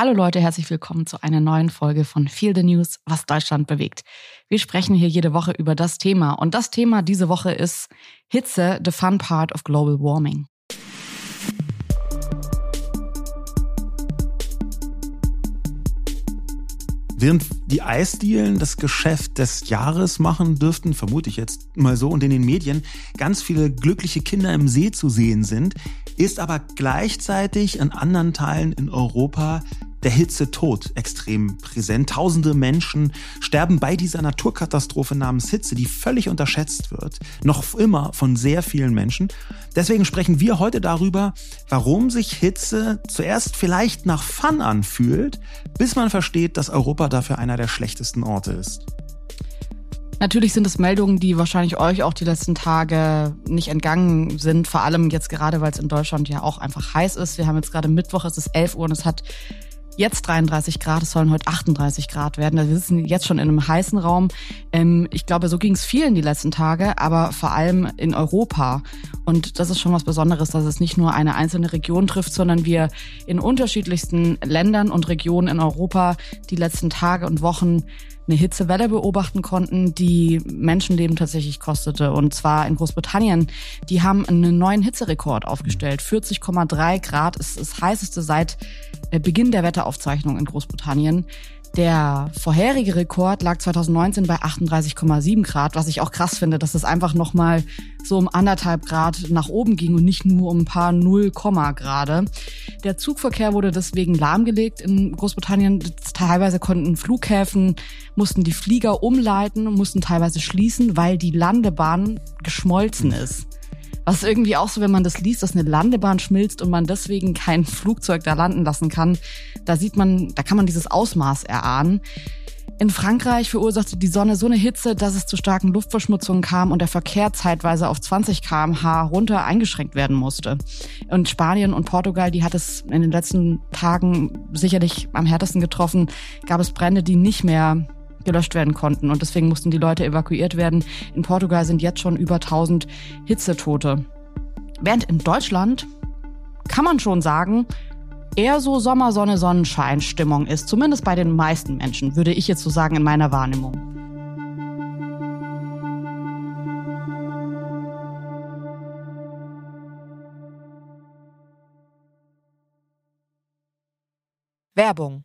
Hallo Leute, herzlich willkommen zu einer neuen Folge von Feel the News, was Deutschland bewegt. Wir sprechen hier jede Woche über das Thema und das Thema diese Woche ist Hitze, the fun part of global warming. Während die Eisdielen das Geschäft des Jahres machen dürften, vermute ich jetzt mal so, und in den Medien ganz viele glückliche Kinder im See zu sehen sind, ist aber gleichzeitig an anderen Teilen in Europa der Hitzetod extrem präsent. Tausende Menschen sterben bei dieser Naturkatastrophe namens Hitze, die völlig unterschätzt wird, noch immer von sehr vielen Menschen. Deswegen sprechen wir heute darüber, warum sich Hitze zuerst vielleicht nach Fun anfühlt, bis man versteht, dass Europa dafür einer der schlechtesten Orte ist. Natürlich sind es Meldungen, die wahrscheinlich euch auch die letzten Tage nicht entgangen sind. Vor allem jetzt gerade, weil es in Deutschland ja auch einfach heiß ist. Wir haben jetzt gerade Mittwoch, es ist 11 Uhr und es hat jetzt 33 Grad, es sollen heute 38 Grad werden. Wir sitzen jetzt schon in einem heißen Raum. Ähm, ich glaube, so ging es vielen die letzten Tage, aber vor allem in Europa. Und das ist schon was Besonderes, dass es nicht nur eine einzelne Region trifft, sondern wir in unterschiedlichsten Ländern und Regionen in Europa die letzten Tage und Wochen eine Hitzewelle beobachten konnten, die Menschenleben tatsächlich kostete. Und zwar in Großbritannien. Die haben einen neuen Hitzerekord aufgestellt. 40,3 Grad ist das heißeste seit äh, Beginn der Wetteraufzeichnung in Großbritannien. Der vorherige Rekord lag 2019 bei 38,7 Grad, was ich auch krass finde, dass es einfach nochmal so um anderthalb Grad nach oben ging und nicht nur um ein paar 0, Grade. Der Zugverkehr wurde deswegen lahmgelegt in Großbritannien. Teilweise konnten Flughäfen, mussten die Flieger umleiten und mussten teilweise schließen, weil die Landebahn geschmolzen ist. Was irgendwie auch so, wenn man das liest, dass eine Landebahn schmilzt und man deswegen kein Flugzeug da landen lassen kann, da sieht man, da kann man dieses Ausmaß erahnen. In Frankreich verursachte die Sonne so eine Hitze, dass es zu starken Luftverschmutzungen kam und der Verkehr zeitweise auf 20 km/h runter eingeschränkt werden musste. Und Spanien und Portugal, die hat es in den letzten Tagen sicherlich am härtesten getroffen, gab es Brände, die nicht mehr gelöscht werden konnten. Und deswegen mussten die Leute evakuiert werden. In Portugal sind jetzt schon über 1000 Hitzetote. Während in Deutschland kann man schon sagen, eher so Sommersonne, Sonnenschein Stimmung ist. Zumindest bei den meisten Menschen, würde ich jetzt so sagen in meiner Wahrnehmung. Werbung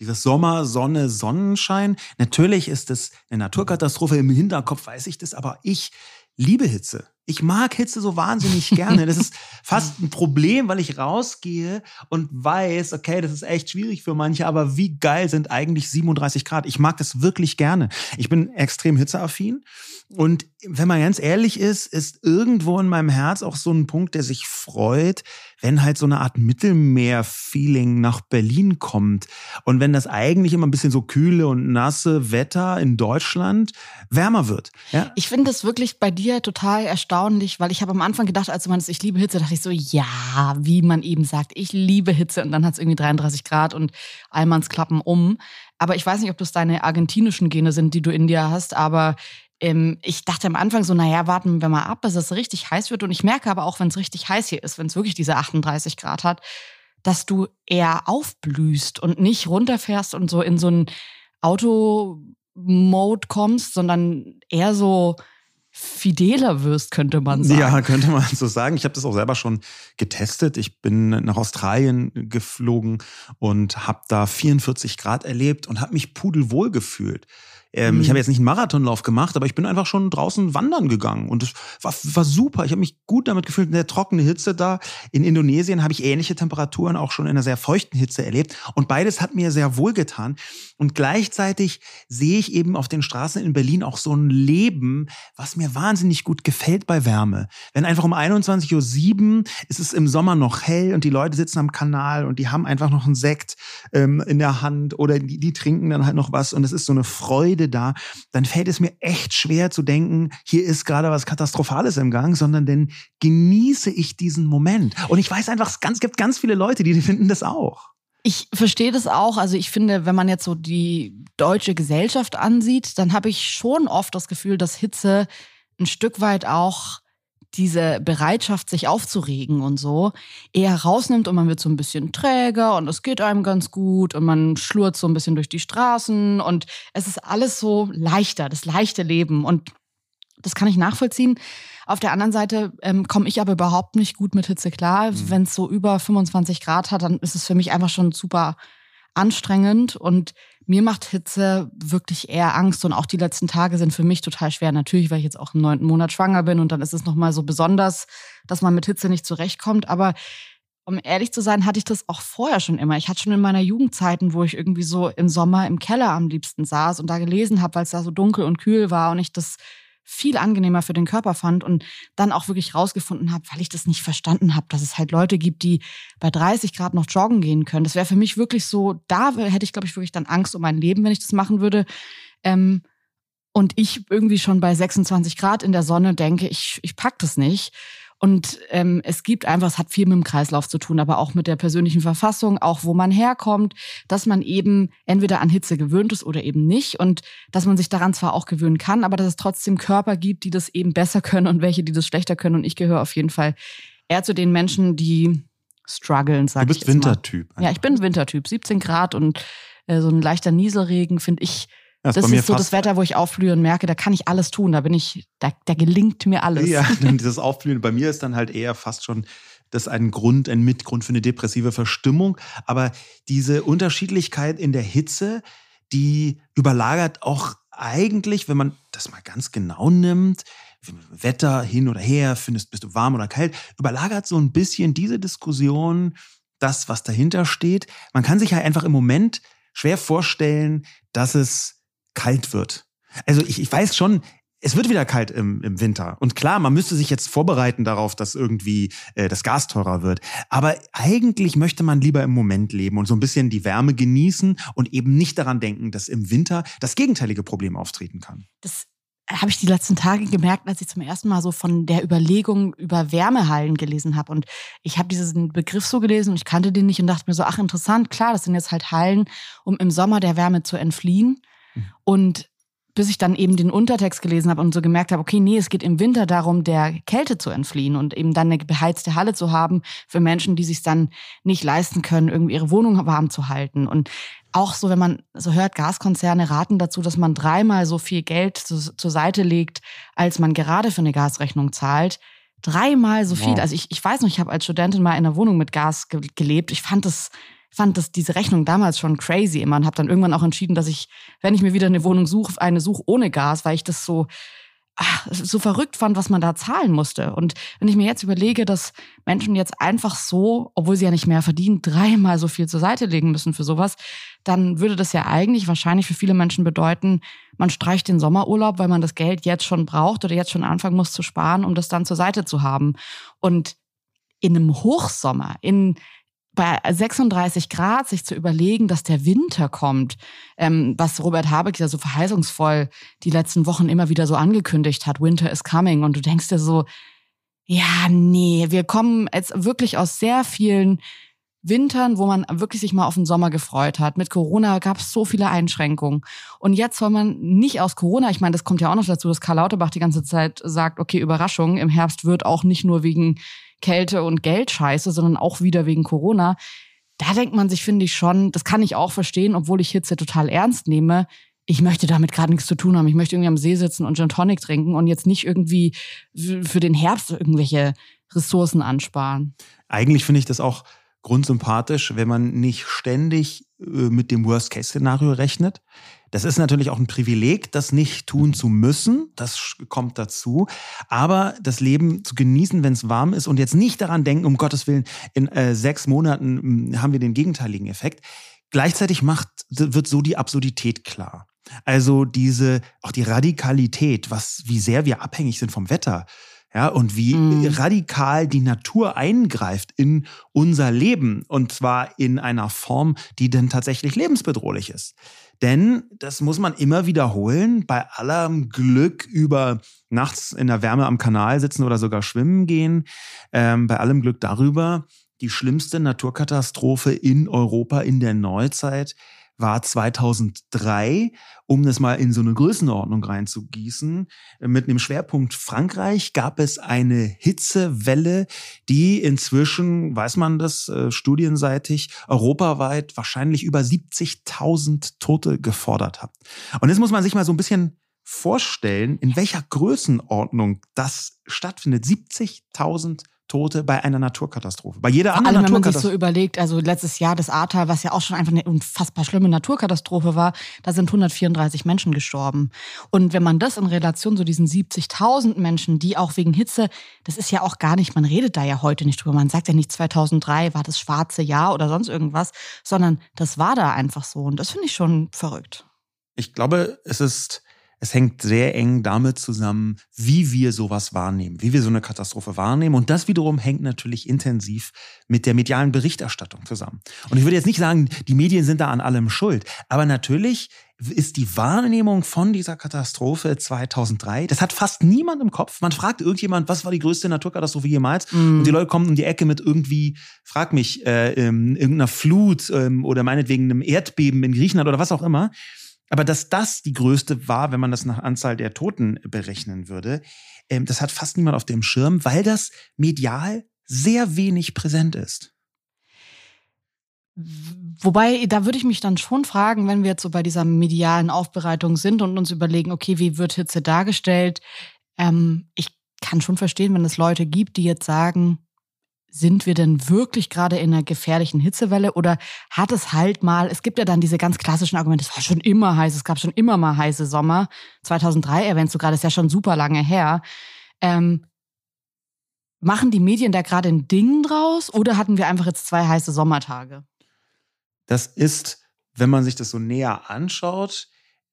Dieses Sommer, Sonne, Sonnenschein. Natürlich ist es eine Naturkatastrophe. Im Hinterkopf weiß ich das, aber ich liebe Hitze. Ich mag Hitze so wahnsinnig gerne. Das ist fast ein Problem, weil ich rausgehe und weiß, okay, das ist echt schwierig für manche, aber wie geil sind eigentlich 37 Grad? Ich mag das wirklich gerne. Ich bin extrem hitzeaffin und wenn man ganz ehrlich ist, ist irgendwo in meinem Herz auch so ein Punkt, der sich freut, wenn halt so eine Art Mittelmeer-Feeling nach Berlin kommt. Und wenn das eigentlich immer ein bisschen so kühle und nasse Wetter in Deutschland wärmer wird. Ja? Ich finde das wirklich bei dir total erstaunlich, weil ich habe am Anfang gedacht, als du meinst, ich liebe Hitze, dachte ich so, ja, wie man eben sagt, ich liebe Hitze. Und dann hat es irgendwie 33 Grad und Allmanns klappen um. Aber ich weiß nicht, ob das deine argentinischen Gene sind, die du in dir hast, aber ähm, ich dachte am Anfang so, naja, warten wir mal ab, bis es richtig heiß wird. Und ich merke aber auch, wenn es richtig heiß hier ist, wenn es wirklich diese 38 Grad hat, dass du eher aufblühst und nicht runterfährst und so in so einen Auto-Mode kommst, sondern eher so fideler wirst, könnte man sagen. Ja, könnte man so sagen. Ich habe das auch selber schon getestet. Ich bin nach Australien geflogen und habe da 44 Grad erlebt und habe mich pudelwohl gefühlt. Ähm, mhm. Ich habe jetzt nicht einen Marathonlauf gemacht, aber ich bin einfach schon draußen wandern gegangen und es war, war super. Ich habe mich gut damit gefühlt. Eine trockene Hitze da. In Indonesien habe ich ähnliche Temperaturen auch schon in einer sehr feuchten Hitze erlebt und beides hat mir sehr wohl getan. Und gleichzeitig sehe ich eben auf den Straßen in Berlin auch so ein Leben, was mir wahnsinnig gut gefällt bei Wärme. Wenn einfach um 21.07 Uhr ist es im Sommer noch hell und die Leute sitzen am Kanal und die haben einfach noch einen Sekt ähm, in der Hand oder die, die trinken dann halt noch was und es ist so eine Freude Freude da, dann fällt es mir echt schwer zu denken, hier ist gerade was Katastrophales im Gang, sondern dann genieße ich diesen Moment. Und ich weiß einfach, es gibt ganz viele Leute, die finden das auch. Ich verstehe das auch. Also ich finde, wenn man jetzt so die deutsche Gesellschaft ansieht, dann habe ich schon oft das Gefühl, dass Hitze ein Stück weit auch diese Bereitschaft, sich aufzuregen und so, eher rausnimmt und man wird so ein bisschen träger und es geht einem ganz gut und man schlurrt so ein bisschen durch die Straßen und es ist alles so leichter, das leichte Leben und das kann ich nachvollziehen. Auf der anderen Seite ähm, komme ich aber überhaupt nicht gut mit Hitze klar. Mhm. Wenn es so über 25 Grad hat, dann ist es für mich einfach schon super anstrengend und mir macht Hitze wirklich eher Angst und auch die letzten Tage sind für mich total schwer. Natürlich, weil ich jetzt auch im neunten Monat schwanger bin und dann ist es nochmal so besonders, dass man mit Hitze nicht zurechtkommt. Aber um ehrlich zu sein, hatte ich das auch vorher schon immer. Ich hatte schon in meiner Jugendzeiten, wo ich irgendwie so im Sommer im Keller am liebsten saß und da gelesen habe, weil es da so dunkel und kühl war und ich das viel angenehmer für den Körper fand und dann auch wirklich rausgefunden habe, weil ich das nicht verstanden habe, dass es halt Leute gibt, die bei 30 Grad noch joggen gehen können. Das wäre für mich wirklich so, da hätte ich, glaube ich, wirklich dann Angst um mein Leben, wenn ich das machen würde. Ähm, und ich irgendwie schon bei 26 Grad in der Sonne denke, ich, ich pack das nicht. Und ähm, es gibt einfach, es hat viel mit dem Kreislauf zu tun, aber auch mit der persönlichen Verfassung, auch wo man herkommt, dass man eben entweder an Hitze gewöhnt ist oder eben nicht und dass man sich daran zwar auch gewöhnen kann, aber dass es trotzdem Körper gibt, die das eben besser können und welche, die das schlechter können. Und ich gehöre auf jeden Fall eher zu den Menschen, die strugglen, sag ich Du bist Wintertyp. Ja, ich bin Wintertyp. 17 Grad und äh, so ein leichter Nieselregen finde ich das, das ist so das Wetter, wo ich aufblühe und merke, da kann ich alles tun. Da bin ich, da, da gelingt mir alles. Ja, dieses Aufblühen bei mir ist dann halt eher fast schon das ein Grund, ein Mitgrund für eine depressive Verstimmung. Aber diese Unterschiedlichkeit in der Hitze, die überlagert auch eigentlich, wenn man das mal ganz genau nimmt, Wetter hin oder her, findest, bist du warm oder kalt, überlagert so ein bisschen diese Diskussion das, was dahinter steht. Man kann sich ja einfach im Moment schwer vorstellen, dass es kalt wird. Also ich, ich weiß schon, es wird wieder kalt im, im Winter. Und klar, man müsste sich jetzt vorbereiten darauf, dass irgendwie äh, das Gas teurer wird. Aber eigentlich möchte man lieber im Moment leben und so ein bisschen die Wärme genießen und eben nicht daran denken, dass im Winter das gegenteilige Problem auftreten kann. Das habe ich die letzten Tage gemerkt, als ich zum ersten Mal so von der Überlegung über Wärmehallen gelesen habe. Und ich habe diesen Begriff so gelesen und ich kannte den nicht und dachte mir so, ach interessant, klar, das sind jetzt halt Hallen, um im Sommer der Wärme zu entfliehen. Und bis ich dann eben den Untertext gelesen habe und so gemerkt habe, okay, nee, es geht im Winter darum, der Kälte zu entfliehen und eben dann eine beheizte Halle zu haben für Menschen, die sich dann nicht leisten können, irgendwie ihre Wohnung warm zu halten. Und auch so, wenn man so hört, Gaskonzerne raten dazu, dass man dreimal so viel Geld zu, zur Seite legt, als man gerade für eine Gasrechnung zahlt. Dreimal so viel. Wow. Also ich, ich weiß noch, ich habe als Studentin mal in einer Wohnung mit Gas ge gelebt. Ich fand das fand das diese Rechnung damals schon crazy immer und habe dann irgendwann auch entschieden, dass ich, wenn ich mir wieder eine Wohnung suche, eine suche ohne Gas, weil ich das so ach, so verrückt fand, was man da zahlen musste. Und wenn ich mir jetzt überlege, dass Menschen jetzt einfach so, obwohl sie ja nicht mehr verdienen, dreimal so viel zur Seite legen müssen für sowas, dann würde das ja eigentlich wahrscheinlich für viele Menschen bedeuten, man streicht den Sommerurlaub, weil man das Geld jetzt schon braucht oder jetzt schon anfangen muss zu sparen, um das dann zur Seite zu haben. Und in einem Hochsommer, in bei 36 Grad sich zu überlegen, dass der Winter kommt, ähm, was Robert Habeck ja so verheißungsvoll die letzten Wochen immer wieder so angekündigt hat, Winter is coming. Und du denkst dir so, ja, nee, wir kommen jetzt wirklich aus sehr vielen Wintern, wo man wirklich sich mal auf den Sommer gefreut hat. Mit Corona gab es so viele Einschränkungen. Und jetzt soll man nicht aus Corona, ich meine, das kommt ja auch noch dazu, dass Karl Lauterbach die ganze Zeit sagt, okay, Überraschung, im Herbst wird auch nicht nur wegen Kälte und Geldscheiße, sondern auch wieder wegen Corona. Da denkt man sich, finde ich schon, das kann ich auch verstehen, obwohl ich Hitze total ernst nehme. Ich möchte damit gerade nichts zu tun haben. Ich möchte irgendwie am See sitzen und Gin Tonic trinken und jetzt nicht irgendwie für den Herbst irgendwelche Ressourcen ansparen. Eigentlich finde ich das auch grundsympathisch, wenn man nicht ständig äh, mit dem Worst-Case-Szenario rechnet. Das ist natürlich auch ein Privileg, das nicht tun zu müssen. Das kommt dazu. Aber das Leben zu genießen, wenn es warm ist und jetzt nicht daran denken, um Gottes Willen, in äh, sechs Monaten hm, haben wir den gegenteiligen Effekt. Gleichzeitig macht, wird so die Absurdität klar. Also diese, auch die Radikalität, was, wie sehr wir abhängig sind vom Wetter. Ja, und wie mhm. radikal die Natur eingreift in unser Leben. Und zwar in einer Form, die denn tatsächlich lebensbedrohlich ist. Denn, das muss man immer wiederholen, bei allem Glück über nachts in der Wärme am Kanal sitzen oder sogar schwimmen gehen, ähm, bei allem Glück darüber, die schlimmste Naturkatastrophe in Europa in der Neuzeit war 2003, um das mal in so eine Größenordnung reinzugießen. Mit einem Schwerpunkt Frankreich gab es eine Hitzewelle, die inzwischen, weiß man das, äh, studienseitig, europaweit wahrscheinlich über 70.000 Tote gefordert hat. Und jetzt muss man sich mal so ein bisschen vorstellen, in welcher Größenordnung das stattfindet. 70.000 Tote bei einer Naturkatastrophe. Bei jeder anderen Allem, wenn man sich so überlegt, also letztes Jahr das Ahrtal, was ja auch schon einfach eine unfassbar schlimme Naturkatastrophe war, da sind 134 Menschen gestorben. Und wenn man das in Relation zu diesen 70.000 Menschen, die auch wegen Hitze, das ist ja auch gar nicht, man redet da ja heute nicht drüber. Man sagt ja nicht 2003 war das schwarze Jahr oder sonst irgendwas, sondern das war da einfach so. Und das finde ich schon verrückt. Ich glaube, es ist es hängt sehr eng damit zusammen, wie wir sowas wahrnehmen, wie wir so eine Katastrophe wahrnehmen. Und das wiederum hängt natürlich intensiv mit der medialen Berichterstattung zusammen. Und ich würde jetzt nicht sagen, die Medien sind da an allem schuld, aber natürlich ist die Wahrnehmung von dieser Katastrophe 2003, das hat fast niemand im Kopf. Man fragt irgendjemand, was war die größte Naturkatastrophe jemals? Mm. Und die Leute kommen um die Ecke mit irgendwie, frag mich, äh, ähm, irgendeiner Flut ähm, oder meinetwegen einem Erdbeben in Griechenland oder was auch immer. Aber dass das die größte war, wenn man das nach Anzahl der Toten berechnen würde, ähm, das hat fast niemand auf dem Schirm, weil das medial sehr wenig präsent ist. Wobei, da würde ich mich dann schon fragen, wenn wir jetzt so bei dieser medialen Aufbereitung sind und uns überlegen, okay, wie wird Hitze dargestellt? Ähm, ich kann schon verstehen, wenn es Leute gibt, die jetzt sagen, sind wir denn wirklich gerade in einer gefährlichen Hitzewelle oder hat es halt mal, es gibt ja dann diese ganz klassischen Argumente, es war schon immer heiß, es gab schon immer mal heiße Sommer. 2003 erwähnst du gerade, ist ja schon super lange her. Ähm, machen die Medien da gerade ein Ding draus oder hatten wir einfach jetzt zwei heiße Sommertage? Das ist, wenn man sich das so näher anschaut,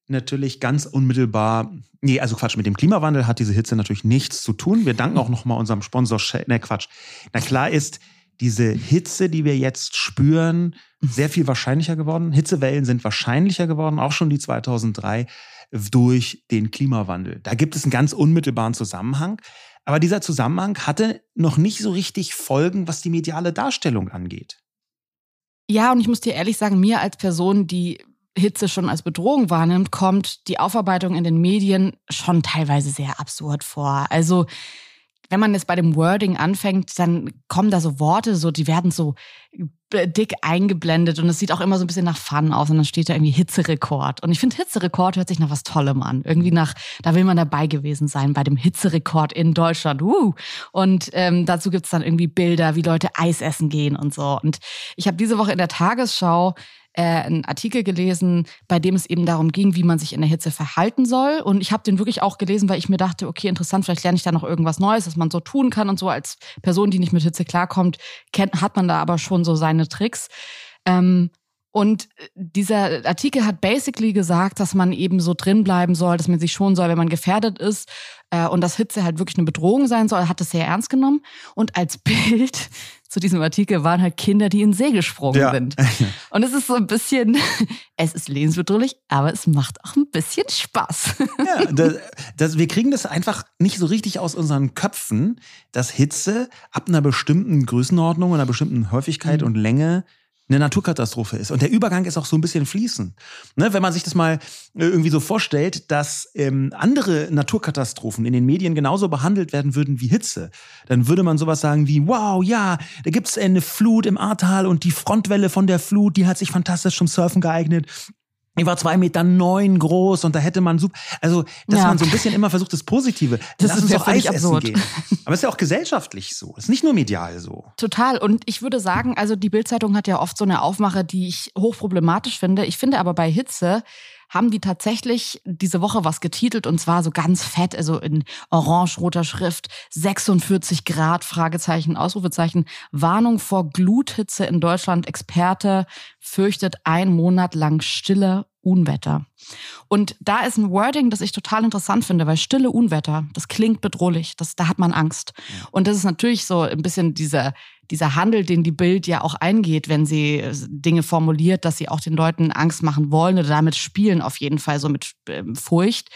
natürlich ganz unmittelbar, nee, also Quatsch, mit dem Klimawandel hat diese Hitze natürlich nichts zu tun. Wir danken auch nochmal unserem Sponsor, ne Quatsch. Na klar ist, diese Hitze, die wir jetzt spüren, sehr viel wahrscheinlicher geworden. Hitzewellen sind wahrscheinlicher geworden, auch schon die 2003 durch den Klimawandel. Da gibt es einen ganz unmittelbaren Zusammenhang. Aber dieser Zusammenhang hatte noch nicht so richtig Folgen, was die mediale Darstellung angeht. Ja, und ich muss dir ehrlich sagen, mir als Person, die Hitze schon als Bedrohung wahrnimmt, kommt die Aufarbeitung in den Medien schon teilweise sehr absurd vor. Also wenn man jetzt bei dem Wording anfängt, dann kommen da so Worte, so die werden so dick eingeblendet und es sieht auch immer so ein bisschen nach Fun aus und dann steht da irgendwie Hitzerekord. Und ich finde, Hitzerekord hört sich nach was Tollem an. Irgendwie nach, da will man dabei gewesen sein bei dem Hitzerekord in Deutschland. Uh. Und ähm, dazu gibt's dann irgendwie Bilder, wie Leute Eis essen gehen und so. Und ich habe diese Woche in der Tagesschau äh, einen Artikel gelesen, bei dem es eben darum ging, wie man sich in der Hitze verhalten soll. Und ich habe den wirklich auch gelesen, weil ich mir dachte, okay, interessant, vielleicht lerne ich da noch irgendwas Neues, was man so tun kann und so. Als Person, die nicht mit Hitze klarkommt, kennt, hat man da aber schon so seine Tricks. Ähm, und dieser Artikel hat basically gesagt, dass man eben so drin bleiben soll, dass man sich schon soll, wenn man gefährdet ist äh, und dass Hitze halt wirklich eine Bedrohung sein soll, hat das sehr ernst genommen. Und als Bild zu diesem Artikel waren halt Kinder, die in See gesprungen ja. sind. Und es ist so ein bisschen, es ist lebensbedrohlich, aber es macht auch ein bisschen Spaß. Ja, das, das, wir kriegen das einfach nicht so richtig aus unseren Köpfen, dass Hitze ab einer bestimmten Größenordnung, einer bestimmten Häufigkeit mhm. und Länge eine Naturkatastrophe ist. Und der Übergang ist auch so ein bisschen fließend. Ne, wenn man sich das mal äh, irgendwie so vorstellt, dass ähm, andere Naturkatastrophen in den Medien genauso behandelt werden würden wie Hitze, dann würde man sowas sagen wie, wow, ja, da gibt's eine Flut im Ahrtal und die Frontwelle von der Flut, die hat sich fantastisch zum Surfen geeignet. Ich war zwei Meter neun groß und da hätte man super, also dass ja. man so ein bisschen immer versucht, das Positive. Das Lass ist ja Eis absurd. Gehen. Aber es ist ja auch gesellschaftlich so. Es ist nicht nur medial so. Total. Und ich würde sagen, also die Bildzeitung hat ja oft so eine Aufmache, die ich hochproblematisch finde. Ich finde aber bei Hitze haben die tatsächlich diese Woche was getitelt und zwar so ganz fett, also in orange-roter Schrift, 46 Grad, Fragezeichen, Ausrufezeichen, Warnung vor Gluthitze in Deutschland, Experte fürchtet ein Monat lang stille Unwetter. Und da ist ein Wording, das ich total interessant finde, weil stille Unwetter, das klingt bedrohlich, das, da hat man Angst. Und das ist natürlich so ein bisschen dieser, dieser Handel, den die Bild ja auch eingeht, wenn sie Dinge formuliert, dass sie auch den Leuten Angst machen wollen oder damit spielen, auf jeden Fall so mit ähm, Furcht.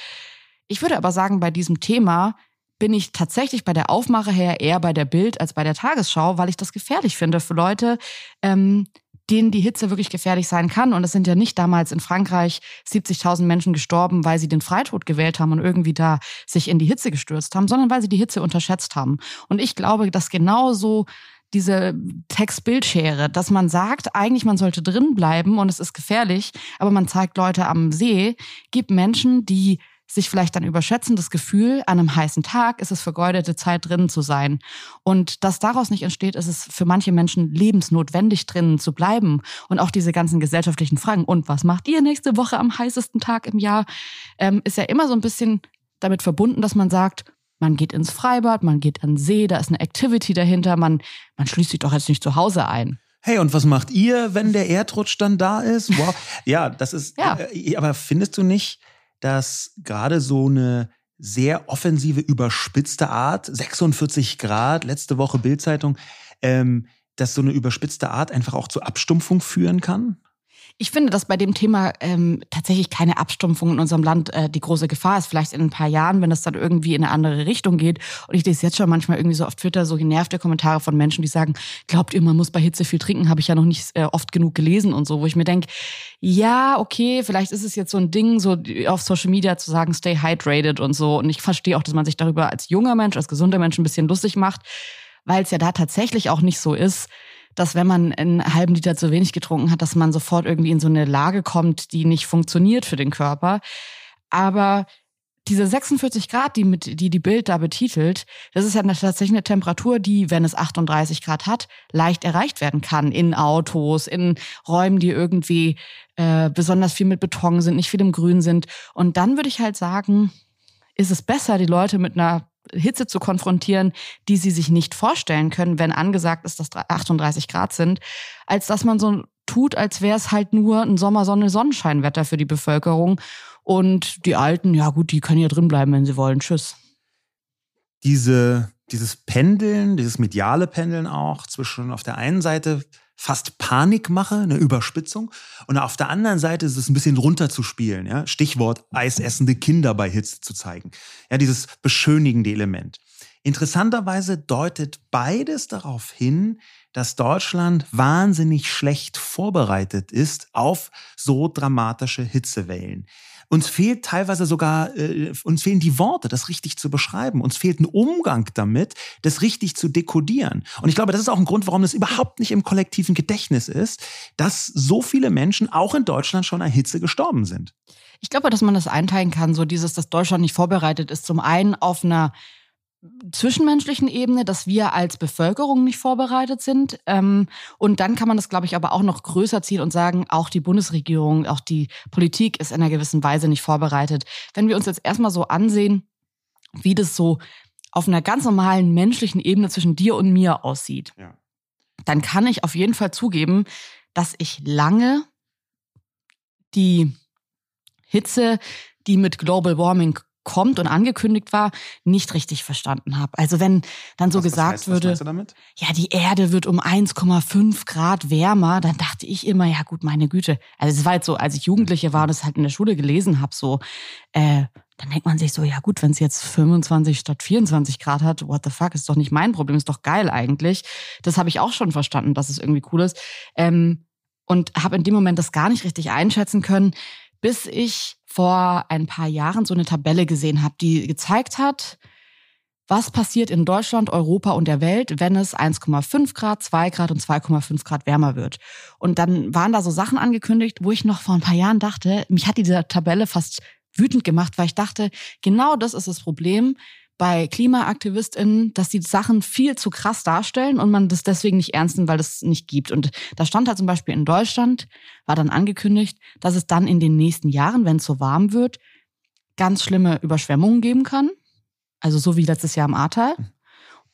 Ich würde aber sagen, bei diesem Thema bin ich tatsächlich bei der Aufmache her eher bei der Bild als bei der Tagesschau, weil ich das gefährlich finde für Leute, ähm, denen die Hitze wirklich gefährlich sein kann. Und es sind ja nicht damals in Frankreich 70.000 Menschen gestorben, weil sie den Freitod gewählt haben und irgendwie da sich in die Hitze gestürzt haben, sondern weil sie die Hitze unterschätzt haben. Und ich glaube, dass genauso diese Text-Bildschere, dass man sagt, eigentlich man sollte drin bleiben und es ist gefährlich, aber man zeigt Leute am See, gibt Menschen, die sich vielleicht dann überschätzen, das Gefühl, an einem heißen Tag ist es vergeudete Zeit drinnen zu sein. Und dass daraus nicht entsteht, ist es für manche Menschen lebensnotwendig drinnen zu bleiben. Und auch diese ganzen gesellschaftlichen Fragen. Und was macht ihr nächste Woche am heißesten Tag im Jahr? Ähm, ist ja immer so ein bisschen damit verbunden, dass man sagt, man geht ins Freibad, man geht an den See, da ist eine Activity dahinter, man, man schließt sich doch jetzt nicht zu Hause ein. Hey, und was macht ihr, wenn der Erdrutsch dann da ist? Wow. Ja, das ist, ja. Äh, aber findest du nicht, dass gerade so eine sehr offensive, überspitzte Art, 46 Grad, letzte Woche Bildzeitung, ähm, dass so eine überspitzte Art einfach auch zur Abstumpfung führen kann? Ich finde, dass bei dem Thema ähm, tatsächlich keine Abstumpfung in unserem Land äh, die große Gefahr ist. Vielleicht in ein paar Jahren, wenn das dann irgendwie in eine andere Richtung geht. Und ich lese jetzt schon manchmal irgendwie so auf Twitter so genervte Kommentare von Menschen, die sagen, glaubt ihr, man muss bei Hitze viel trinken? Habe ich ja noch nicht äh, oft genug gelesen und so, wo ich mir denke, ja, okay, vielleicht ist es jetzt so ein Ding, so auf Social Media zu sagen, stay hydrated und so. Und ich verstehe auch, dass man sich darüber als junger Mensch, als gesunder Mensch ein bisschen lustig macht, weil es ja da tatsächlich auch nicht so ist, dass wenn man einen halben Liter zu wenig getrunken hat, dass man sofort irgendwie in so eine Lage kommt, die nicht funktioniert für den Körper. Aber diese 46 Grad, die mit, die die Bild da betitelt, das ist ja tatsächlich eine Temperatur, die, wenn es 38 Grad hat, leicht erreicht werden kann in Autos, in Räumen, die irgendwie äh, besonders viel mit Beton sind, nicht viel im Grün sind. Und dann würde ich halt sagen, ist es besser, die Leute mit einer Hitze zu konfrontieren, die sie sich nicht vorstellen können, wenn angesagt ist, dass 38 Grad sind, als dass man so tut, als wäre es halt nur ein Sommersonne-Sonnenscheinwetter für die Bevölkerung. Und die Alten, ja gut, die können ja drin bleiben, wenn sie wollen. Tschüss. Diese, dieses Pendeln, dieses mediale Pendeln auch zwischen auf der einen Seite fast Panik mache, eine Überspitzung. Und auf der anderen Seite ist es ein bisschen runterzuspielen. Ja? Stichwort eisessende Kinder bei Hitze zu zeigen. Ja, dieses beschönigende Element. Interessanterweise deutet beides darauf hin, dass Deutschland wahnsinnig schlecht vorbereitet ist auf so dramatische Hitzewellen. Uns fehlt teilweise sogar, äh, uns fehlen die Worte, das richtig zu beschreiben. Uns fehlt ein Umgang damit, das richtig zu dekodieren. Und ich glaube, das ist auch ein Grund, warum es überhaupt nicht im kollektiven Gedächtnis ist, dass so viele Menschen auch in Deutschland schon an Hitze gestorben sind. Ich glaube, dass man das einteilen kann, so dieses, dass Deutschland nicht vorbereitet ist. Zum einen auf einer zwischenmenschlichen Ebene, dass wir als Bevölkerung nicht vorbereitet sind. Ähm, und dann kann man das, glaube ich, aber auch noch größer ziehen und sagen, auch die Bundesregierung, auch die Politik ist in einer gewissen Weise nicht vorbereitet. Wenn wir uns jetzt erstmal so ansehen, wie das so auf einer ganz normalen menschlichen Ebene zwischen dir und mir aussieht, ja. dann kann ich auf jeden Fall zugeben, dass ich lange die Hitze, die mit Global Warming kommt und angekündigt war, nicht richtig verstanden habe. Also wenn dann so was, gesagt was heißt, würde, ja, die Erde wird um 1,5 Grad wärmer, dann dachte ich immer, ja gut, meine Güte. Also es war halt so, als ich Jugendliche war und es halt in der Schule gelesen habe, so, äh, dann denkt man sich so, ja gut, wenn es jetzt 25 statt 24 Grad hat, what the fuck, ist doch nicht mein Problem, ist doch geil eigentlich. Das habe ich auch schon verstanden, dass es irgendwie cool ist. Ähm, und habe in dem Moment das gar nicht richtig einschätzen können, bis ich vor ein paar Jahren so eine Tabelle gesehen habe, die gezeigt hat, was passiert in Deutschland, Europa und der Welt, wenn es 1,5 Grad, 2 Grad und 2,5 Grad wärmer wird. Und dann waren da so Sachen angekündigt, wo ich noch vor ein paar Jahren dachte, mich hat diese Tabelle fast wütend gemacht, weil ich dachte, genau das ist das Problem bei KlimaaktivistInnen, dass die Sachen viel zu krass darstellen und man das deswegen nicht ernst nimmt, weil das nicht gibt. Und da stand halt zum Beispiel in Deutschland, war dann angekündigt, dass es dann in den nächsten Jahren, wenn es so warm wird, ganz schlimme Überschwemmungen geben kann. Also so wie letztes Jahr im Ahrtal.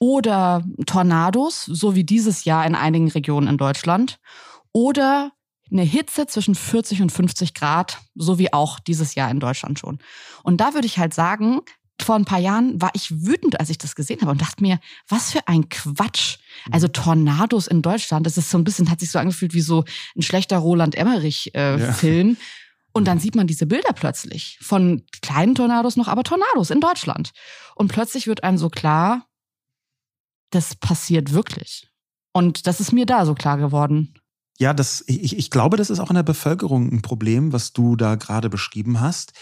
Oder Tornados, so wie dieses Jahr in einigen Regionen in Deutschland. Oder eine Hitze zwischen 40 und 50 Grad, so wie auch dieses Jahr in Deutschland schon. Und da würde ich halt sagen, vor ein paar Jahren war ich wütend, als ich das gesehen habe und dachte mir, was für ein Quatsch. Also Tornados in Deutschland, das ist so ein bisschen, hat sich so angefühlt wie so ein schlechter Roland Emmerich-Film. Äh, ja. Und dann sieht man diese Bilder plötzlich von kleinen Tornados noch, aber Tornados in Deutschland. Und plötzlich wird einem so klar, das passiert wirklich. Und das ist mir da so klar geworden. Ja, das, ich, ich glaube, das ist auch in der Bevölkerung ein Problem, was du da gerade beschrieben hast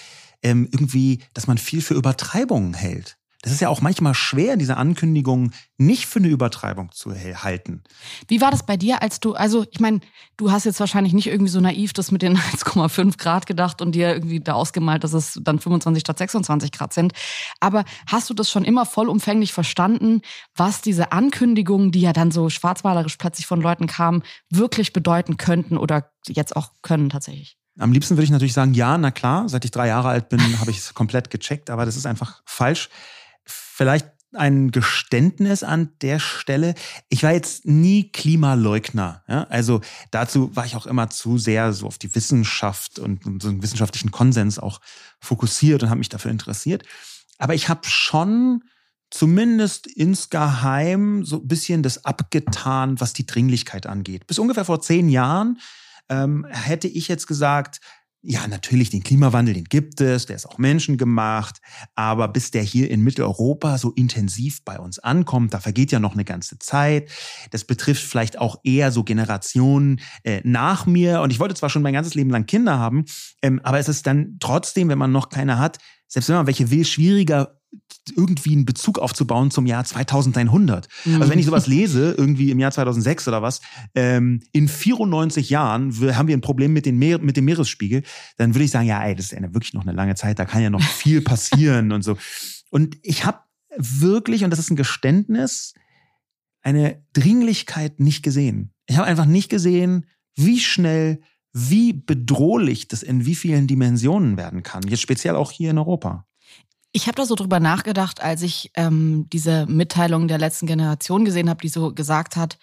ähm, irgendwie, dass man viel für Übertreibungen hält. Das ist ja auch manchmal schwer, diese Ankündigungen nicht für eine Übertreibung zu halten. Wie war das bei dir, als du, also ich meine, du hast jetzt wahrscheinlich nicht irgendwie so naiv das mit den 1,5 Grad gedacht und dir irgendwie da ausgemalt, dass es dann 25 statt 26 Grad sind. Aber hast du das schon immer vollumfänglich verstanden, was diese Ankündigungen, die ja dann so schwarzmalerisch plötzlich von Leuten kamen, wirklich bedeuten könnten oder jetzt auch können tatsächlich? Am liebsten würde ich natürlich sagen, ja, na klar, seit ich drei Jahre alt bin, habe ich es komplett gecheckt, aber das ist einfach falsch. Vielleicht ein Geständnis an der Stelle. Ich war jetzt nie Klimaleugner. Ja? Also dazu war ich auch immer zu sehr so auf die Wissenschaft und so einen wissenschaftlichen Konsens auch fokussiert und habe mich dafür interessiert. Aber ich habe schon zumindest insgeheim so ein bisschen das abgetan, was die Dringlichkeit angeht. Bis ungefähr vor zehn Jahren ähm, hätte ich jetzt gesagt, ja, natürlich, den Klimawandel, den gibt es, der ist auch menschengemacht, aber bis der hier in Mitteleuropa so intensiv bei uns ankommt, da vergeht ja noch eine ganze Zeit. Das betrifft vielleicht auch eher so Generationen äh, nach mir. Und ich wollte zwar schon mein ganzes Leben lang Kinder haben, ähm, aber es ist dann trotzdem, wenn man noch keine hat, selbst wenn man welche will, schwieriger irgendwie einen Bezug aufzubauen zum Jahr 2100. Mhm. Also wenn ich sowas lese, irgendwie im Jahr 2006 oder was, ähm, in 94 Jahren haben wir ein Problem mit, den Meer, mit dem Meeresspiegel, dann würde ich sagen, ja, ey, das ist ja wirklich noch eine lange Zeit, da kann ja noch viel passieren und so. Und ich habe wirklich, und das ist ein Geständnis, eine Dringlichkeit nicht gesehen. Ich habe einfach nicht gesehen, wie schnell, wie bedrohlich das in wie vielen Dimensionen werden kann. Jetzt speziell auch hier in Europa. Ich habe da so drüber nachgedacht, als ich ähm, diese Mitteilung der letzten Generation gesehen habe, die so gesagt hat,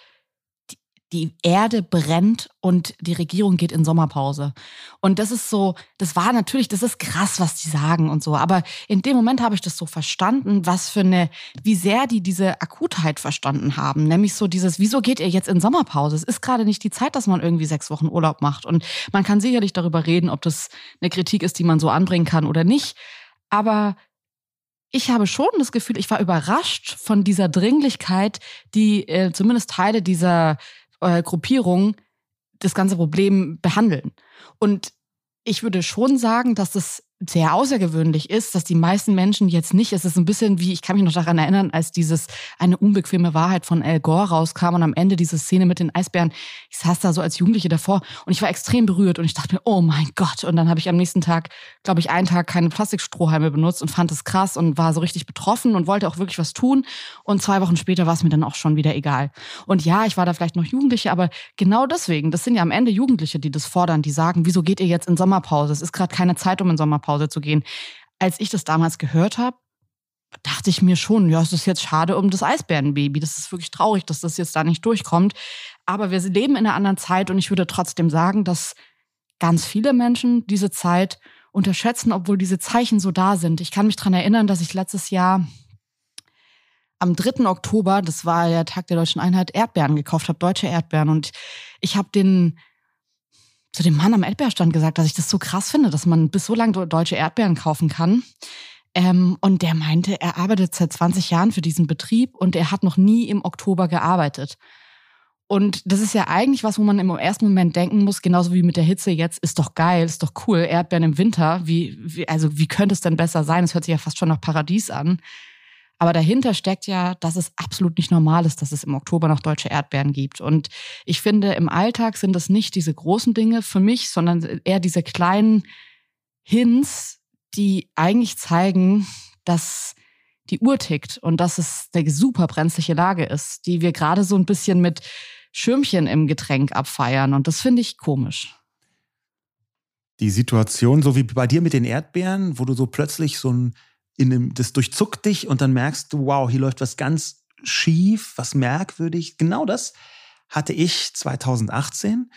die, Erde brennt und die Regierung geht in Sommerpause. Und das ist so, das war natürlich, das ist krass, was die sagen und so. Aber in dem Moment habe ich das so verstanden, was für eine, wie sehr die diese Akutheit verstanden haben. Nämlich so dieses, wieso geht ihr jetzt in Sommerpause? Es ist gerade nicht die Zeit, dass man irgendwie sechs Wochen Urlaub macht. Und man kann sicherlich darüber reden, ob das eine Kritik ist, die man so anbringen kann oder nicht. Aber ich habe schon das Gefühl, ich war überrascht von dieser Dringlichkeit, die äh, zumindest Teile dieser äh, Gruppierung das ganze Problem behandeln. Und ich würde schon sagen, dass es sehr außergewöhnlich ist, dass die meisten Menschen jetzt nicht, es ist ein bisschen wie, ich kann mich noch daran erinnern, als dieses eine unbequeme Wahrheit von Al Gore rauskam und am Ende diese Szene mit den Eisbären, ich saß da so als Jugendliche davor und ich war extrem berührt und ich dachte mir, oh mein Gott. Und dann habe ich am nächsten Tag, glaube ich, einen Tag keine Plastikstrohhalme benutzt und fand es krass und war so richtig betroffen und wollte auch wirklich was tun. Und zwei Wochen später war es mir dann auch schon wieder egal. Und ja, ich war da vielleicht noch Jugendliche, aber genau deswegen, das sind ja am Ende Jugendliche, die das fordern, die sagen, wieso geht ihr jetzt in Sommerpause? Es ist gerade keine Zeit, um in Sommerpause Sommerpause zu gehen. Als ich das damals gehört habe, dachte ich mir schon, ja, es ist jetzt schade um das Eisbärenbaby. Das ist wirklich traurig, dass das jetzt da nicht durchkommt. Aber wir leben in einer anderen Zeit und ich würde trotzdem sagen, dass ganz viele Menschen diese Zeit unterschätzen, obwohl diese Zeichen so da sind. Ich kann mich daran erinnern, dass ich letztes Jahr am 3. Oktober, das war der Tag der deutschen Einheit, Erdbeeren gekauft habe, deutsche Erdbeeren. Und ich habe den zu dem Mann am Erdbeerstand gesagt, dass ich das so krass finde, dass man bis so lange deutsche Erdbeeren kaufen kann. Ähm, und der meinte, er arbeitet seit 20 Jahren für diesen Betrieb und er hat noch nie im Oktober gearbeitet. Und das ist ja eigentlich was, wo man im ersten Moment denken muss, genauso wie mit der Hitze jetzt, ist doch geil, ist doch cool, Erdbeeren im Winter, wie, wie also wie könnte es denn besser sein? Es hört sich ja fast schon nach Paradies an. Aber dahinter steckt ja, dass es absolut nicht normal ist, dass es im Oktober noch deutsche Erdbeeren gibt. Und ich finde, im Alltag sind es nicht diese großen Dinge für mich, sondern eher diese kleinen Hints, die eigentlich zeigen, dass die Uhr tickt und dass es eine super brenzliche Lage ist, die wir gerade so ein bisschen mit Schirmchen im Getränk abfeiern. Und das finde ich komisch. Die Situation, so wie bei dir mit den Erdbeeren, wo du so plötzlich so ein in dem, das durchzuckt dich und dann merkst du, wow, hier läuft was ganz schief, was merkwürdig. Genau das hatte ich 2018.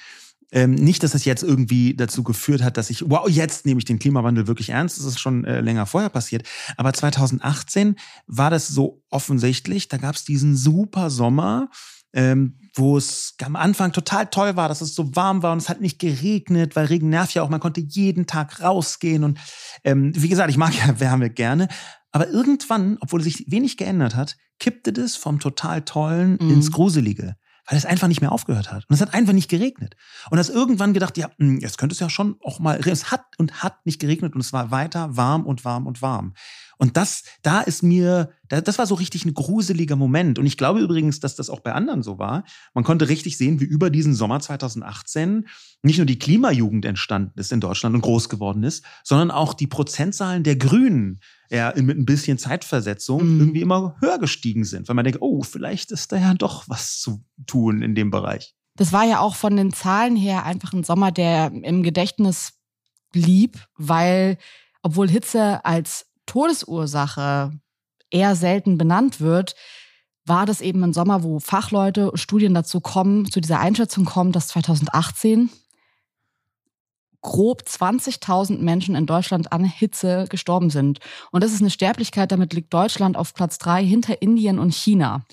Ähm, nicht, dass es jetzt irgendwie dazu geführt hat, dass ich, wow, jetzt nehme ich den Klimawandel wirklich ernst. Das ist schon äh, länger vorher passiert. Aber 2018 war das so offensichtlich. Da gab es diesen super Sommer ähm, wo es am Anfang total toll war, dass es so warm war und es hat nicht geregnet, weil Regen nervt ja auch, man konnte jeden Tag rausgehen und ähm, wie gesagt, ich mag ja Wärme gerne, aber irgendwann, obwohl sich wenig geändert hat, kippte das vom total tollen mhm. ins Gruselige weil es einfach nicht mehr aufgehört hat. Und es hat einfach nicht geregnet. Und hast irgendwann gedacht, ja, hm, jetzt könnte es ja schon auch mal, es hat und hat nicht geregnet und es war weiter warm und warm und warm. Und das, da ist mir, das war so richtig ein gruseliger Moment. Und ich glaube übrigens, dass das auch bei anderen so war. Man konnte richtig sehen, wie über diesen Sommer 2018 nicht nur die Klimajugend entstanden ist in Deutschland und groß geworden ist, sondern auch die Prozentzahlen der Grünen ja, mit ein bisschen Zeitversetzung mhm. irgendwie immer höher gestiegen sind, weil man denkt, oh, vielleicht ist da ja doch was zu tun in dem Bereich. Das war ja auch von den Zahlen her einfach ein Sommer, der im Gedächtnis blieb, weil obwohl Hitze als Todesursache eher selten benannt wird, war das eben ein Sommer, wo Fachleute, Studien dazu kommen, zu dieser Einschätzung kommen, dass 2018 grob 20.000 Menschen in Deutschland an Hitze gestorben sind. Und das ist eine Sterblichkeit, damit liegt Deutschland auf Platz drei hinter Indien und China.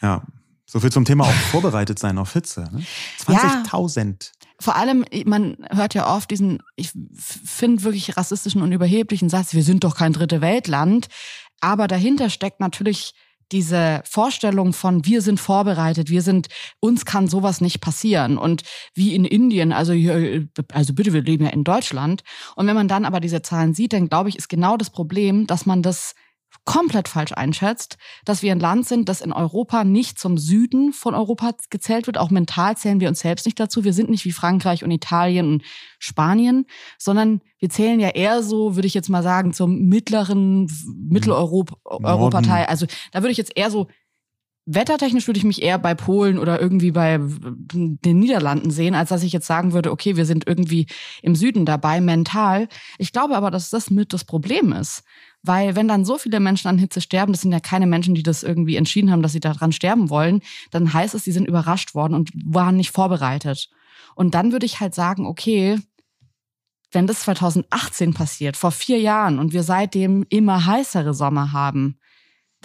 Ja, so viel zum Thema auch vorbereitet sein auf Hitze. Ne? 20.000. Ja, vor allem, man hört ja oft diesen, ich finde wirklich rassistischen und überheblichen Satz, wir sind doch kein dritte Weltland. Aber dahinter steckt natürlich diese Vorstellung von wir sind vorbereitet, wir sind uns kann sowas nicht passieren und wie in Indien, also hier, also bitte wir leben ja in Deutschland und wenn man dann aber diese Zahlen sieht, dann glaube ich, ist genau das Problem, dass man das komplett falsch einschätzt, dass wir ein Land sind, das in Europa nicht zum Süden von Europa gezählt wird. Auch mental zählen wir uns selbst nicht dazu. Wir sind nicht wie Frankreich und Italien und Spanien, sondern wir zählen ja eher so, würde ich jetzt mal sagen, zum mittleren Mitteleuropa-Teil. Also da würde ich jetzt eher so Wettertechnisch würde ich mich eher bei Polen oder irgendwie bei den Niederlanden sehen, als dass ich jetzt sagen würde, okay, wir sind irgendwie im Süden dabei, mental. Ich glaube aber, dass das mit das Problem ist. Weil wenn dann so viele Menschen an Hitze sterben, das sind ja keine Menschen, die das irgendwie entschieden haben, dass sie daran sterben wollen, dann heißt es, sie sind überrascht worden und waren nicht vorbereitet. Und dann würde ich halt sagen, okay, wenn das 2018 passiert, vor vier Jahren, und wir seitdem immer heißere Sommer haben,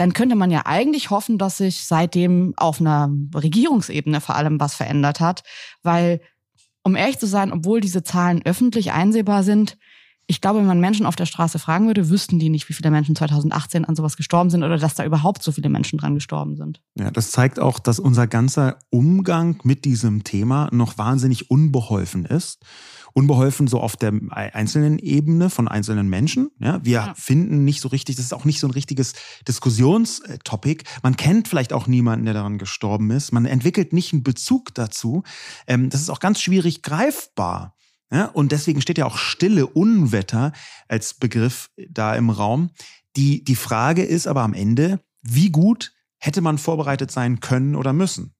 dann könnte man ja eigentlich hoffen, dass sich seitdem auf einer Regierungsebene vor allem was verändert hat, weil, um ehrlich zu sein, obwohl diese Zahlen öffentlich einsehbar sind, ich glaube, wenn man Menschen auf der Straße fragen würde, wüssten die nicht, wie viele Menschen 2018 an sowas gestorben sind oder dass da überhaupt so viele Menschen dran gestorben sind. Ja, das zeigt auch, dass unser ganzer Umgang mit diesem Thema noch wahnsinnig unbeholfen ist unbeholfen so auf der einzelnen Ebene von einzelnen Menschen. Ja, wir ja. finden nicht so richtig, das ist auch nicht so ein richtiges Diskussionstopic. Man kennt vielleicht auch niemanden, der daran gestorben ist. Man entwickelt nicht einen Bezug dazu. Ähm, das ist auch ganz schwierig greifbar. Ja, und deswegen steht ja auch stille Unwetter als Begriff da im Raum. Die, die Frage ist aber am Ende, wie gut hätte man vorbereitet sein können oder müssen?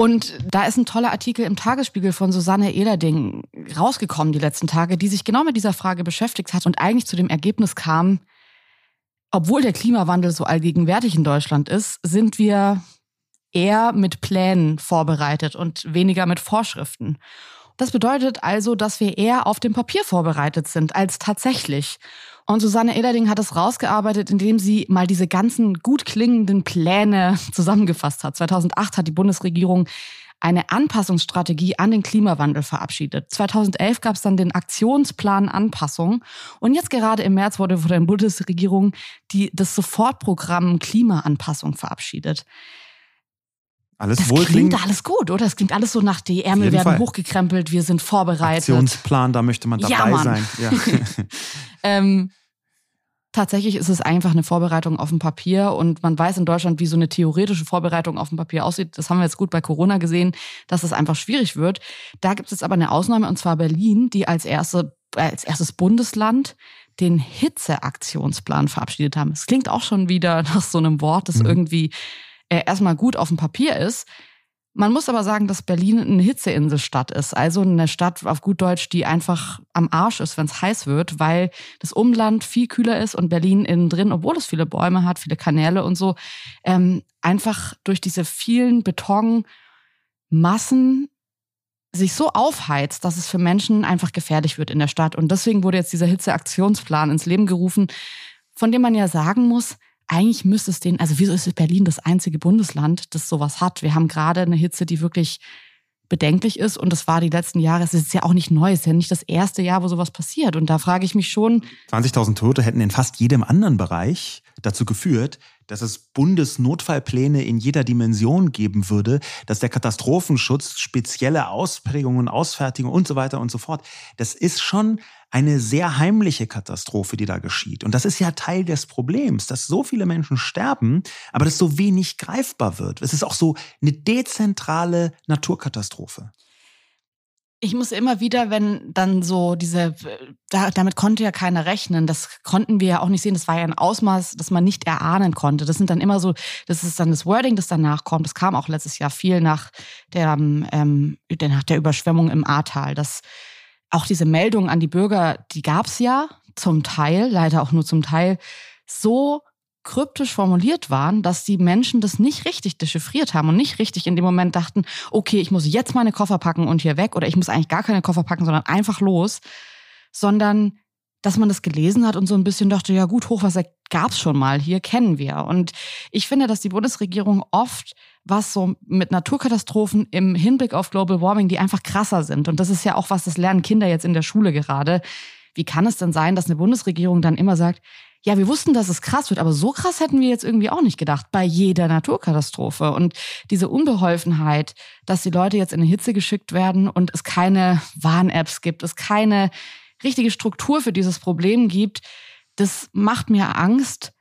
Und da ist ein toller Artikel im Tagesspiegel von Susanne Ehlerding rausgekommen die letzten Tage, die sich genau mit dieser Frage beschäftigt hat und eigentlich zu dem Ergebnis kam, obwohl der Klimawandel so allgegenwärtig in Deutschland ist, sind wir eher mit Plänen vorbereitet und weniger mit Vorschriften. Das bedeutet also, dass wir eher auf dem Papier vorbereitet sind als tatsächlich. Und Susanne Ehlerding hat es rausgearbeitet, indem sie mal diese ganzen gut klingenden Pläne zusammengefasst hat. 2008 hat die Bundesregierung eine Anpassungsstrategie an den Klimawandel verabschiedet. 2011 gab es dann den Aktionsplan Anpassung und jetzt gerade im März wurde von der Bundesregierung die, das Sofortprogramm Klimaanpassung verabschiedet. Alles das klingt alles gut, oder? Das klingt alles so nach, die Ärmel werden Fall. hochgekrempelt, wir sind vorbereitet. Aktionsplan, da möchte man dabei ja, sein. Ja. ähm, tatsächlich ist es einfach eine Vorbereitung auf dem Papier und man weiß in Deutschland, wie so eine theoretische Vorbereitung auf dem Papier aussieht. Das haben wir jetzt gut bei Corona gesehen, dass es einfach schwierig wird. Da gibt es aber eine Ausnahme und zwar Berlin, die als, erste, als erstes Bundesland den Hitzeaktionsplan verabschiedet haben. Es klingt auch schon wieder nach so einem Wort, das mhm. irgendwie äh, erstmal gut auf dem Papier ist. Man muss aber sagen, dass Berlin eine Hitzeinselstadt ist, also eine Stadt auf gut Deutsch, die einfach am Arsch ist, wenn es heiß wird, weil das Umland viel kühler ist und Berlin innen drin, obwohl es viele Bäume hat, viele Kanäle und so, ähm, einfach durch diese vielen Betonmassen sich so aufheizt, dass es für Menschen einfach gefährlich wird in der Stadt. Und deswegen wurde jetzt dieser Hitzeaktionsplan ins Leben gerufen, von dem man ja sagen muss, eigentlich müsste es den, also wieso ist Berlin das einzige Bundesland, das sowas hat? Wir haben gerade eine Hitze, die wirklich bedenklich ist und das war die letzten Jahre, es ist ja auch nicht neu, es ist ja nicht das erste Jahr, wo sowas passiert und da frage ich mich schon. 20.000 Tote hätten in fast jedem anderen Bereich dazu geführt, dass es Bundesnotfallpläne in jeder Dimension geben würde, dass der Katastrophenschutz spezielle Ausprägungen, Ausfertigungen und so weiter und so fort. Das ist schon eine sehr heimliche Katastrophe, die da geschieht. Und das ist ja Teil des Problems, dass so viele Menschen sterben, aber dass so wenig greifbar wird. Es ist auch so eine dezentrale Naturkatastrophe. Ich muss immer wieder, wenn dann so diese, da, damit konnte ja keiner rechnen. Das konnten wir ja auch nicht sehen. Das war ja ein Ausmaß, das man nicht erahnen konnte. Das sind dann immer so, das ist dann das Wording, das danach kommt. Das kam auch letztes Jahr viel nach der, ähm, nach der Überschwemmung im Ahrtal. Das auch diese Meldungen an die Bürger, die gab's ja zum Teil, leider auch nur zum Teil, so kryptisch formuliert waren, dass die Menschen das nicht richtig dechiffriert haben und nicht richtig in dem Moment dachten, okay, ich muss jetzt meine Koffer packen und hier weg oder ich muss eigentlich gar keine Koffer packen, sondern einfach los, sondern dass man das gelesen hat und so ein bisschen dachte, ja gut, Hochwasser gab's schon mal, hier kennen wir. Und ich finde, dass die Bundesregierung oft was so mit Naturkatastrophen im Hinblick auf Global Warming, die einfach krasser sind. Und das ist ja auch was, das lernen Kinder jetzt in der Schule gerade. Wie kann es denn sein, dass eine Bundesregierung dann immer sagt, ja, wir wussten, dass es krass wird, aber so krass hätten wir jetzt irgendwie auch nicht gedacht bei jeder Naturkatastrophe. Und diese Unbeholfenheit, dass die Leute jetzt in eine Hitze geschickt werden und es keine Warn-Apps gibt, es keine richtige Struktur für dieses Problem gibt, das macht mir Angst,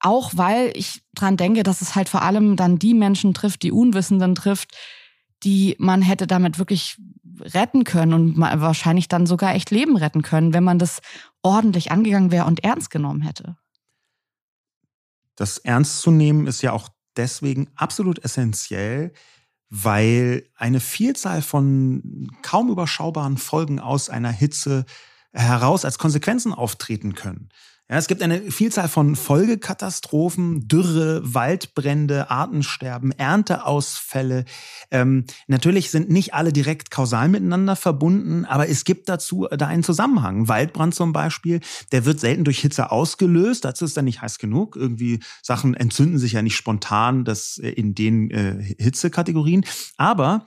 auch weil ich dran denke, dass es halt vor allem dann die Menschen trifft, die Unwissenden trifft, die man hätte damit wirklich retten können und wahrscheinlich dann sogar echt Leben retten können, wenn man das ordentlich angegangen wäre und ernst genommen hätte. Das ernst zu nehmen ist ja auch deswegen absolut essentiell, weil eine Vielzahl von kaum überschaubaren Folgen aus einer Hitze heraus als Konsequenzen auftreten können. Ja, es gibt eine Vielzahl von Folgekatastrophen, Dürre, Waldbrände, Artensterben, Ernteausfälle. Ähm, natürlich sind nicht alle direkt kausal miteinander verbunden, aber es gibt dazu da einen Zusammenhang. Waldbrand zum Beispiel, der wird selten durch Hitze ausgelöst. Dazu ist er nicht heiß genug. Irgendwie Sachen entzünden sich ja nicht spontan das äh, in den äh, Hitzekategorien. Aber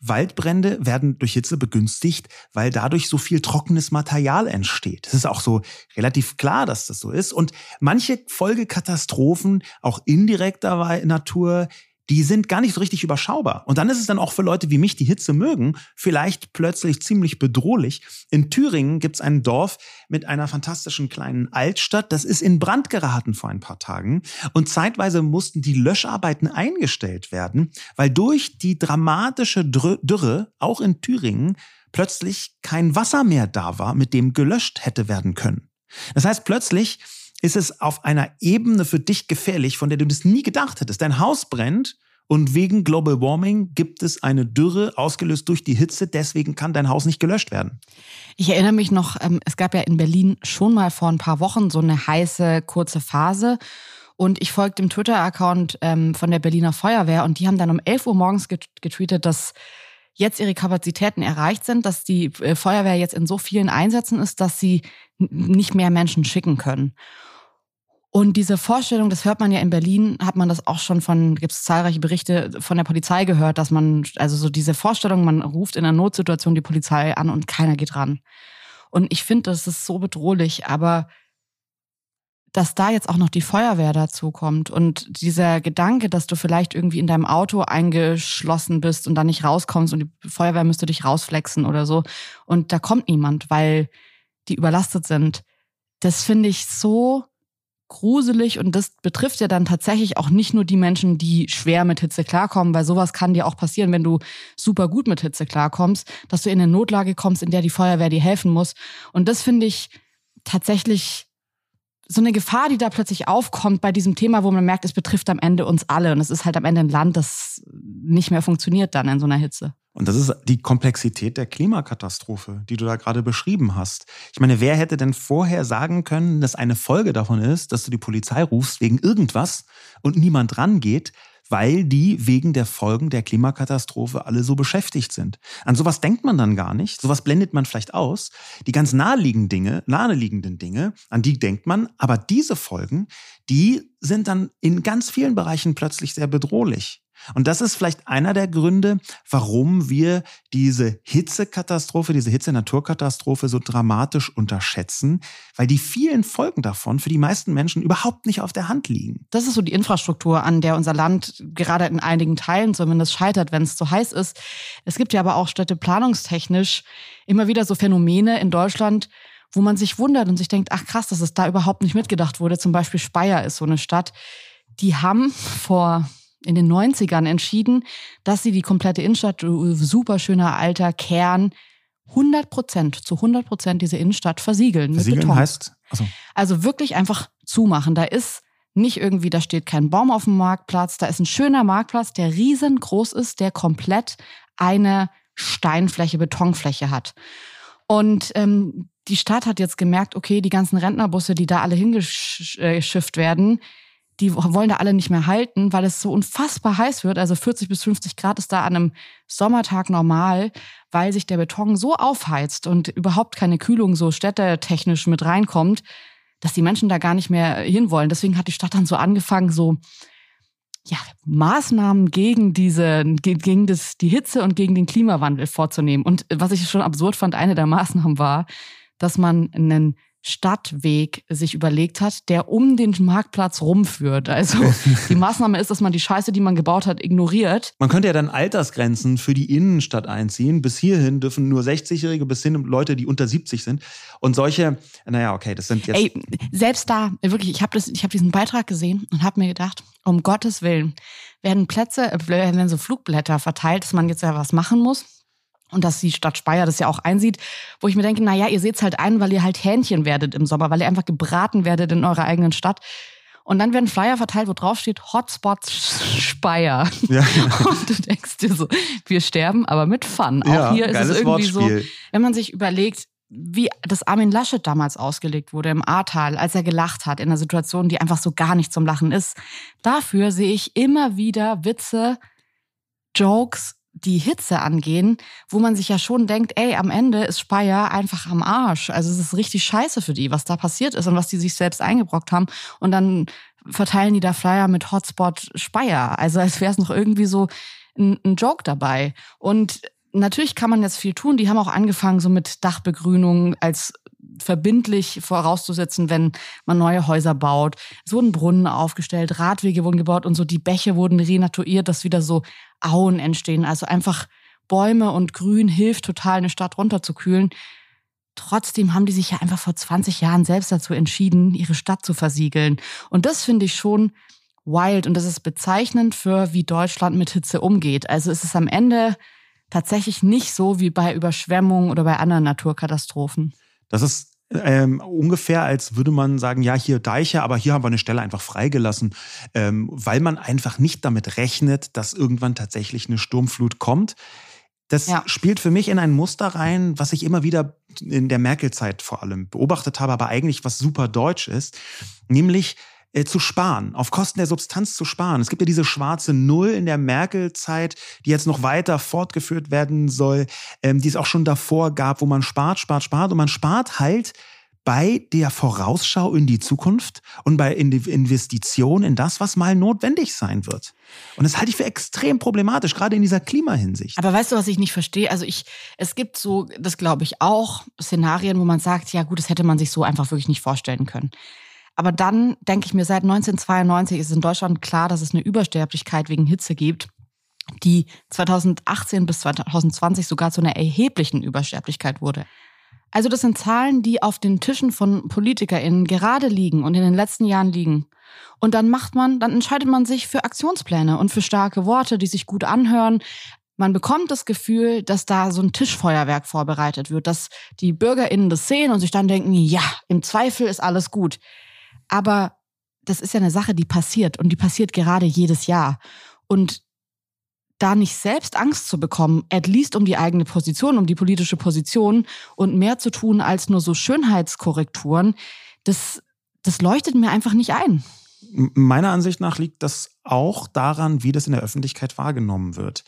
Waldbrände werden durch Hitze begünstigt, weil dadurch so viel trockenes Material entsteht. Es ist auch so relativ klar, dass das so ist. Und manche Folgekatastrophen, auch indirekter Natur, die sind gar nicht so richtig überschaubar. Und dann ist es dann auch für Leute wie mich, die Hitze mögen, vielleicht plötzlich ziemlich bedrohlich. In Thüringen gibt es ein Dorf mit einer fantastischen kleinen Altstadt. Das ist in Brand geraten vor ein paar Tagen. Und zeitweise mussten die Löscharbeiten eingestellt werden, weil durch die dramatische Dürre, auch in Thüringen, plötzlich kein Wasser mehr da war, mit dem gelöscht hätte werden können. Das heißt, plötzlich ist es auf einer Ebene für dich gefährlich, von der du das nie gedacht hättest. Dein Haus brennt und wegen Global Warming gibt es eine Dürre ausgelöst durch die Hitze. Deswegen kann dein Haus nicht gelöscht werden. Ich erinnere mich noch, ähm, es gab ja in Berlin schon mal vor ein paar Wochen so eine heiße, kurze Phase. Und ich folgte dem Twitter-Account ähm, von der Berliner Feuerwehr und die haben dann um 11 Uhr morgens getweetet, dass jetzt ihre Kapazitäten erreicht sind, dass die äh, Feuerwehr jetzt in so vielen Einsätzen ist, dass sie nicht mehr Menschen schicken können. Und diese Vorstellung, das hört man ja in Berlin, hat man das auch schon von, gibt es zahlreiche Berichte von der Polizei gehört, dass man, also so diese Vorstellung, man ruft in einer Notsituation die Polizei an und keiner geht ran. Und ich finde, das ist so bedrohlich, aber dass da jetzt auch noch die Feuerwehr dazu kommt und dieser Gedanke, dass du vielleicht irgendwie in deinem Auto eingeschlossen bist und da nicht rauskommst und die Feuerwehr müsste dich rausflexen oder so und da kommt niemand, weil die überlastet sind. Das finde ich so gruselig und das betrifft ja dann tatsächlich auch nicht nur die Menschen, die schwer mit Hitze klarkommen, weil sowas kann dir auch passieren, wenn du super gut mit Hitze klarkommst, dass du in eine Notlage kommst, in der die Feuerwehr dir helfen muss. Und das finde ich tatsächlich so eine Gefahr, die da plötzlich aufkommt bei diesem Thema, wo man merkt, es betrifft am Ende uns alle und es ist halt am Ende ein Land, das nicht mehr funktioniert dann in so einer Hitze. Und das ist die Komplexität der Klimakatastrophe, die du da gerade beschrieben hast. Ich meine, wer hätte denn vorher sagen können, dass eine Folge davon ist, dass du die Polizei rufst wegen irgendwas und niemand rangeht, weil die wegen der Folgen der Klimakatastrophe alle so beschäftigt sind. An sowas denkt man dann gar nicht, sowas blendet man vielleicht aus. Die ganz naheliegenden Dinge, naheliegenden Dinge, an die denkt man, aber diese Folgen, die sind dann in ganz vielen Bereichen plötzlich sehr bedrohlich. Und das ist vielleicht einer der Gründe, warum wir diese Hitzekatastrophe, diese Hitze-Naturkatastrophe so dramatisch unterschätzen, weil die vielen Folgen davon für die meisten Menschen überhaupt nicht auf der Hand liegen. Das ist so die Infrastruktur, an der unser Land gerade in einigen Teilen zumindest scheitert, wenn es zu heiß ist. Es gibt ja aber auch städteplanungstechnisch immer wieder so Phänomene in Deutschland, wo man sich wundert und sich denkt, ach krass, dass es da überhaupt nicht mitgedacht wurde. Zum Beispiel Speyer ist so eine Stadt, die haben vor in den 90ern entschieden, dass sie die komplette Innenstadt, äh, super schöner alter Kern, 100 Prozent, zu 100 Prozent diese Innenstadt versiegeln. Versiegeln mit Beton. heißt? Also. also wirklich einfach zumachen. Da ist nicht irgendwie, da steht kein Baum auf dem Marktplatz, da ist ein schöner Marktplatz, der riesengroß ist, der komplett eine Steinfläche, Betonfläche hat. Und ähm, die Stadt hat jetzt gemerkt, okay, die ganzen Rentnerbusse, die da alle hingeschifft werden, die wollen da alle nicht mehr halten, weil es so unfassbar heiß wird. Also 40 bis 50 Grad ist da an einem Sommertag normal, weil sich der Beton so aufheizt und überhaupt keine Kühlung so städtetechnisch mit reinkommt, dass die Menschen da gar nicht mehr hinwollen. Deswegen hat die Stadt dann so angefangen, so ja, Maßnahmen gegen diese, gegen das, die Hitze und gegen den Klimawandel vorzunehmen. Und was ich schon absurd fand, eine der Maßnahmen war, dass man einen Stadtweg sich überlegt hat, der um den Marktplatz rumführt. Also die Maßnahme ist, dass man die Scheiße, die man gebaut hat, ignoriert. Man könnte ja dann Altersgrenzen für die Innenstadt einziehen. Bis hierhin dürfen nur 60-Jährige, bis hin Leute, die unter 70 sind. Und solche, naja, okay, das sind jetzt. Ey, selbst da, wirklich, ich habe hab diesen Beitrag gesehen und habe mir gedacht, um Gottes Willen, werden Plätze, äh, werden so Flugblätter verteilt, dass man jetzt ja was machen muss und dass die Stadt Speyer das ja auch einsieht, wo ich mir denke, na ja, ihr seht's halt ein, weil ihr halt Hähnchen werdet im Sommer, weil ihr einfach gebraten werdet in eurer eigenen Stadt. Und dann werden Flyer verteilt, wo drauf steht Hotspots Speyer. Ja. Und du denkst dir so, wir sterben, aber mit Fun. Auch ja, hier ist es irgendwie Wortspiel. so, wenn man sich überlegt, wie das Armin Laschet damals ausgelegt wurde im Ahrtal, als er gelacht hat in einer Situation, die einfach so gar nicht zum Lachen ist. Dafür sehe ich immer wieder Witze, Jokes, die Hitze angehen, wo man sich ja schon denkt, ey, am Ende ist Speyer einfach am Arsch. Also es ist richtig scheiße für die, was da passiert ist und was die sich selbst eingebrockt haben. Und dann verteilen die da Flyer mit Hotspot Speyer. Also als wäre es noch irgendwie so ein, ein Joke dabei. Und natürlich kann man jetzt viel tun. Die haben auch angefangen, so mit Dachbegrünung als verbindlich vorauszusetzen, wenn man neue Häuser baut. Es wurden Brunnen aufgestellt, Radwege wurden gebaut und so die Bäche wurden renaturiert, dass wieder so Auen entstehen. Also einfach Bäume und Grün hilft total, eine Stadt runterzukühlen. Trotzdem haben die sich ja einfach vor 20 Jahren selbst dazu entschieden, ihre Stadt zu versiegeln. Und das finde ich schon wild und das ist bezeichnend für, wie Deutschland mit Hitze umgeht. Also es ist am Ende tatsächlich nicht so wie bei Überschwemmungen oder bei anderen Naturkatastrophen. Das ist ähm, ungefähr, als würde man sagen, ja, hier Deiche, aber hier haben wir eine Stelle einfach freigelassen, ähm, weil man einfach nicht damit rechnet, dass irgendwann tatsächlich eine Sturmflut kommt. Das ja. spielt für mich in ein Muster rein, was ich immer wieder in der Merkel-Zeit vor allem beobachtet habe, aber eigentlich was super deutsch ist, nämlich äh, zu sparen, auf Kosten der Substanz zu sparen. Es gibt ja diese schwarze Null in der Merkel-Zeit, die jetzt noch weiter fortgeführt werden soll, ähm, die es auch schon davor gab, wo man spart, spart, spart und man spart halt bei der Vorausschau in die Zukunft und bei Investitionen in das, was mal notwendig sein wird. Und das halte ich für extrem problematisch, gerade in dieser Klimahinsicht. Aber weißt du, was ich nicht verstehe? Also ich, es gibt so, das glaube ich auch, Szenarien, wo man sagt, ja gut, das hätte man sich so einfach wirklich nicht vorstellen können. Aber dann denke ich mir, seit 1992 ist in Deutschland klar, dass es eine Übersterblichkeit wegen Hitze gibt, die 2018 bis 2020 sogar zu einer erheblichen Übersterblichkeit wurde. Also das sind Zahlen, die auf den Tischen von PolitikerInnen gerade liegen und in den letzten Jahren liegen. Und dann macht man, dann entscheidet man sich für Aktionspläne und für starke Worte, die sich gut anhören. Man bekommt das Gefühl, dass da so ein Tischfeuerwerk vorbereitet wird, dass die BürgerInnen das sehen und sich dann denken, ja, im Zweifel ist alles gut. Aber das ist ja eine Sache, die passiert und die passiert gerade jedes Jahr. Und da nicht selbst Angst zu bekommen, at least um die eigene Position, um die politische Position und mehr zu tun als nur so Schönheitskorrekturen, das, das leuchtet mir einfach nicht ein. Meiner Ansicht nach liegt das auch daran, wie das in der Öffentlichkeit wahrgenommen wird.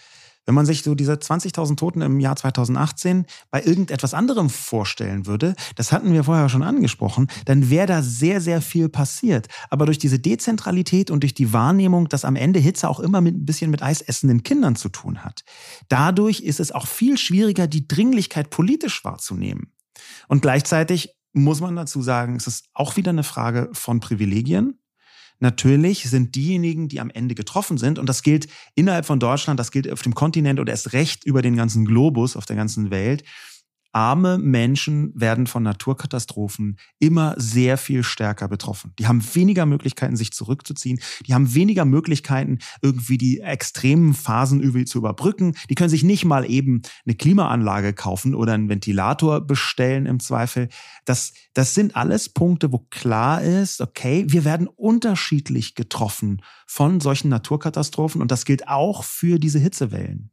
Wenn man sich so diese 20.000 Toten im Jahr 2018 bei irgendetwas anderem vorstellen würde, das hatten wir vorher schon angesprochen, dann wäre da sehr, sehr viel passiert. Aber durch diese Dezentralität und durch die Wahrnehmung, dass am Ende Hitze auch immer mit ein bisschen mit eisessenden Kindern zu tun hat, dadurch ist es auch viel schwieriger, die Dringlichkeit politisch wahrzunehmen. Und gleichzeitig muss man dazu sagen, es ist auch wieder eine Frage von Privilegien. Natürlich sind diejenigen, die am Ende getroffen sind, und das gilt innerhalb von Deutschland, das gilt auf dem Kontinent oder erst recht über den ganzen Globus, auf der ganzen Welt, arme Menschen werden von Naturkatastrophen immer sehr viel stärker betroffen. Die haben weniger Möglichkeiten, sich zurückzuziehen. Die haben weniger Möglichkeiten, irgendwie die extremen Phasen zu überbrücken. Die können sich nicht mal eben eine Klimaanlage kaufen oder einen Ventilator bestellen im Zweifel. Das, das sind alles Punkte, wo klar ist, okay, wir werden unterschiedlich getroffen von solchen Naturkatastrophen und das gilt auch für diese Hitzewellen.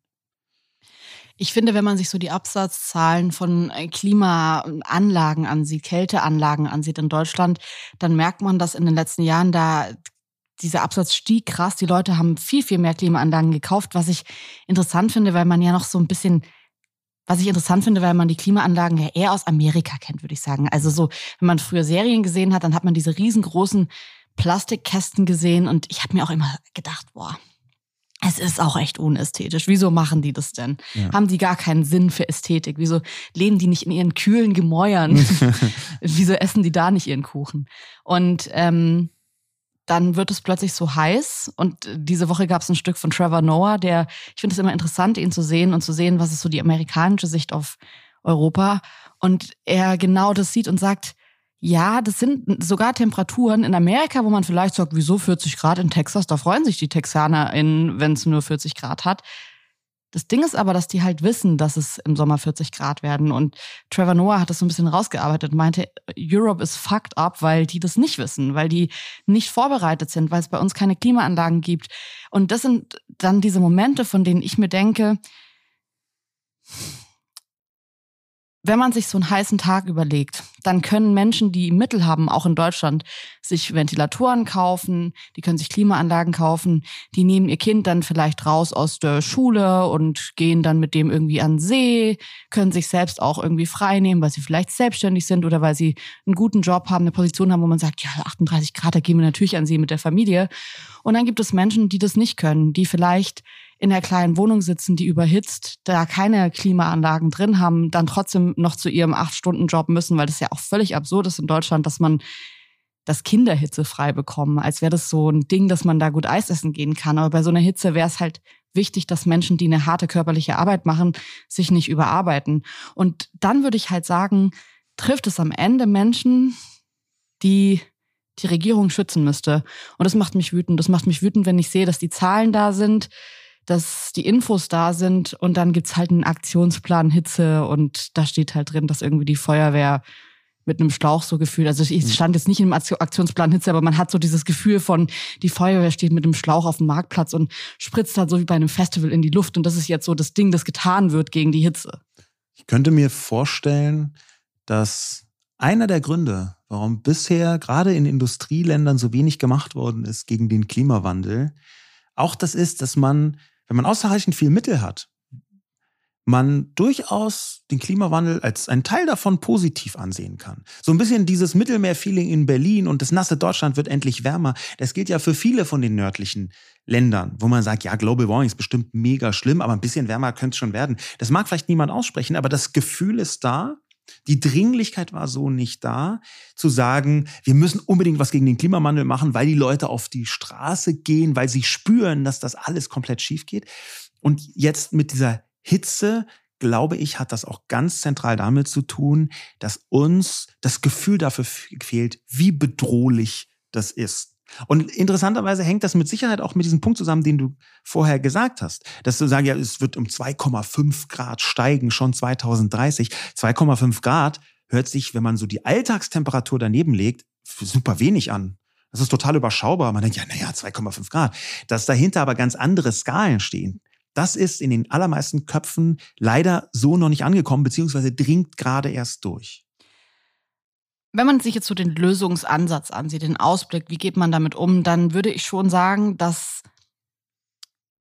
Ich finde, wenn man sich so die Absatzzahlen von äh, Klimaanlagen ansieht, Kälteanlagen ansieht in Deutschland, dann merkt man, dass in den letzten Jahren da dieser Absatz stieg krass. Die Leute haben viel, viel mehr Klimaanlagen gekauft, was ich interessant finde, weil man ja noch so ein bisschen was ich interessant finde, weil man die Klimaanlagen ja eher aus Amerika kennt, würde ich sagen. Also so, wenn man früher Serien gesehen hat, dann hat man diese riesengroßen Plastikkästen gesehen und ich habe mir auch immer gedacht, boah, es ist auch echt unästhetisch. Wieso machen die das denn? Ja. Haben die gar keinen Sinn für Ästhetik? Wieso leben die nicht in ihren kühlen Gemäuern? Wieso essen die da nicht ihren Kuchen? Und ähm, dann wird es plötzlich so heiß. Und diese Woche gab es ein Stück von Trevor Noah, der, ich finde es immer interessant, ihn zu sehen und zu sehen, was ist so die amerikanische Sicht auf Europa. Und er genau das sieht und sagt, ja, das sind sogar Temperaturen in Amerika, wo man vielleicht sagt, wieso 40 Grad in Texas? Da freuen sich die TexanerInnen, wenn es nur 40 Grad hat. Das Ding ist aber, dass die halt wissen, dass es im Sommer 40 Grad werden. Und Trevor Noah hat das so ein bisschen rausgearbeitet und meinte, Europe is fucked up, weil die das nicht wissen, weil die nicht vorbereitet sind, weil es bei uns keine Klimaanlagen gibt. Und das sind dann diese Momente, von denen ich mir denke, wenn man sich so einen heißen Tag überlegt, dann können Menschen, die Mittel haben, auch in Deutschland, sich Ventilatoren kaufen, die können sich Klimaanlagen kaufen, die nehmen ihr Kind dann vielleicht raus aus der Schule und gehen dann mit dem irgendwie an See, können sich selbst auch irgendwie frei nehmen, weil sie vielleicht selbstständig sind oder weil sie einen guten Job haben, eine Position haben, wo man sagt, ja, 38 Grad, da gehen wir natürlich an See mit der Familie. Und dann gibt es Menschen, die das nicht können, die vielleicht in der kleinen Wohnung sitzen, die überhitzt, da keine Klimaanlagen drin haben, dann trotzdem noch zu ihrem Acht-Stunden-Job müssen, weil das ja auch völlig absurd ist in Deutschland, dass man das Kinder hitzefrei bekommen, als wäre das so ein Ding, dass man da gut Eis essen gehen kann. Aber bei so einer Hitze wäre es halt wichtig, dass Menschen, die eine harte körperliche Arbeit machen, sich nicht überarbeiten. Und dann würde ich halt sagen, trifft es am Ende Menschen, die die Regierung schützen müsste. Und das macht mich wütend. Das macht mich wütend, wenn ich sehe, dass die Zahlen da sind, dass die Infos da sind und dann gibt's halt einen Aktionsplan Hitze und da steht halt drin, dass irgendwie die Feuerwehr mit einem Schlauch so gefühlt. Also ich hm. stand jetzt nicht im Aktionsplan Hitze, aber man hat so dieses Gefühl von, die Feuerwehr steht mit einem Schlauch auf dem Marktplatz und spritzt halt so wie bei einem Festival in die Luft. Und das ist jetzt so das Ding, das getan wird gegen die Hitze. Ich könnte mir vorstellen, dass einer der Gründe, warum bisher gerade in Industrieländern so wenig gemacht worden ist gegen den Klimawandel, auch das ist, dass man wenn man ausreichend viel Mittel hat, man durchaus den Klimawandel als einen Teil davon positiv ansehen kann. So ein bisschen dieses Mittelmeer-Feeling in Berlin und das nasse Deutschland wird endlich wärmer. Das gilt ja für viele von den nördlichen Ländern, wo man sagt, ja, Global Warming ist bestimmt mega schlimm, aber ein bisschen wärmer könnte es schon werden. Das mag vielleicht niemand aussprechen, aber das Gefühl ist da. Die Dringlichkeit war so nicht da, zu sagen, wir müssen unbedingt was gegen den Klimawandel machen, weil die Leute auf die Straße gehen, weil sie spüren, dass das alles komplett schief geht. Und jetzt mit dieser Hitze, glaube ich, hat das auch ganz zentral damit zu tun, dass uns das Gefühl dafür fehlt, wie bedrohlich das ist. Und interessanterweise hängt das mit Sicherheit auch mit diesem Punkt zusammen, den du vorher gesagt hast. Dass du sagst, ja, es wird um 2,5 Grad steigen, schon 2030. 2,5 Grad hört sich, wenn man so die Alltagstemperatur daneben legt, super wenig an. Das ist total überschaubar. Man denkt, ja, naja, 2,5 Grad. Dass dahinter aber ganz andere Skalen stehen. Das ist in den allermeisten Köpfen leider so noch nicht angekommen, beziehungsweise dringt gerade erst durch. Wenn man sich jetzt so den Lösungsansatz ansieht, den Ausblick, wie geht man damit um, dann würde ich schon sagen, dass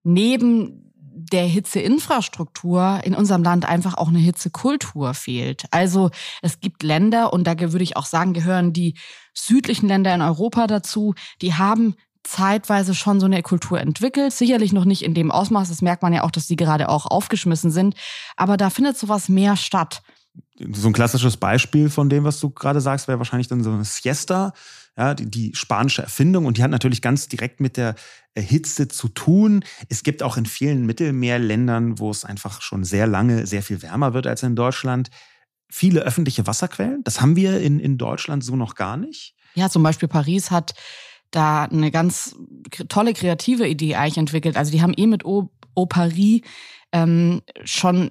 neben der Hitzeinfrastruktur in unserem Land einfach auch eine Hitzekultur fehlt. Also es gibt Länder, und da würde ich auch sagen, gehören die südlichen Länder in Europa dazu, die haben zeitweise schon so eine Kultur entwickelt. Sicherlich noch nicht in dem Ausmaß, das merkt man ja auch, dass die gerade auch aufgeschmissen sind. Aber da findet sowas mehr statt so ein klassisches Beispiel von dem, was du gerade sagst, wäre wahrscheinlich dann so eine Siesta, ja, die, die, spanische Erfindung und die hat natürlich ganz direkt mit der Hitze zu tun. Es gibt auch in vielen Mittelmeerländern, wo es einfach schon sehr lange sehr viel wärmer wird als in Deutschland, viele öffentliche Wasserquellen. Das haben wir in, in Deutschland so noch gar nicht. Ja, zum Beispiel Paris hat da eine ganz tolle kreative Idee eigentlich entwickelt. Also die haben eh mit o Paris ähm, schon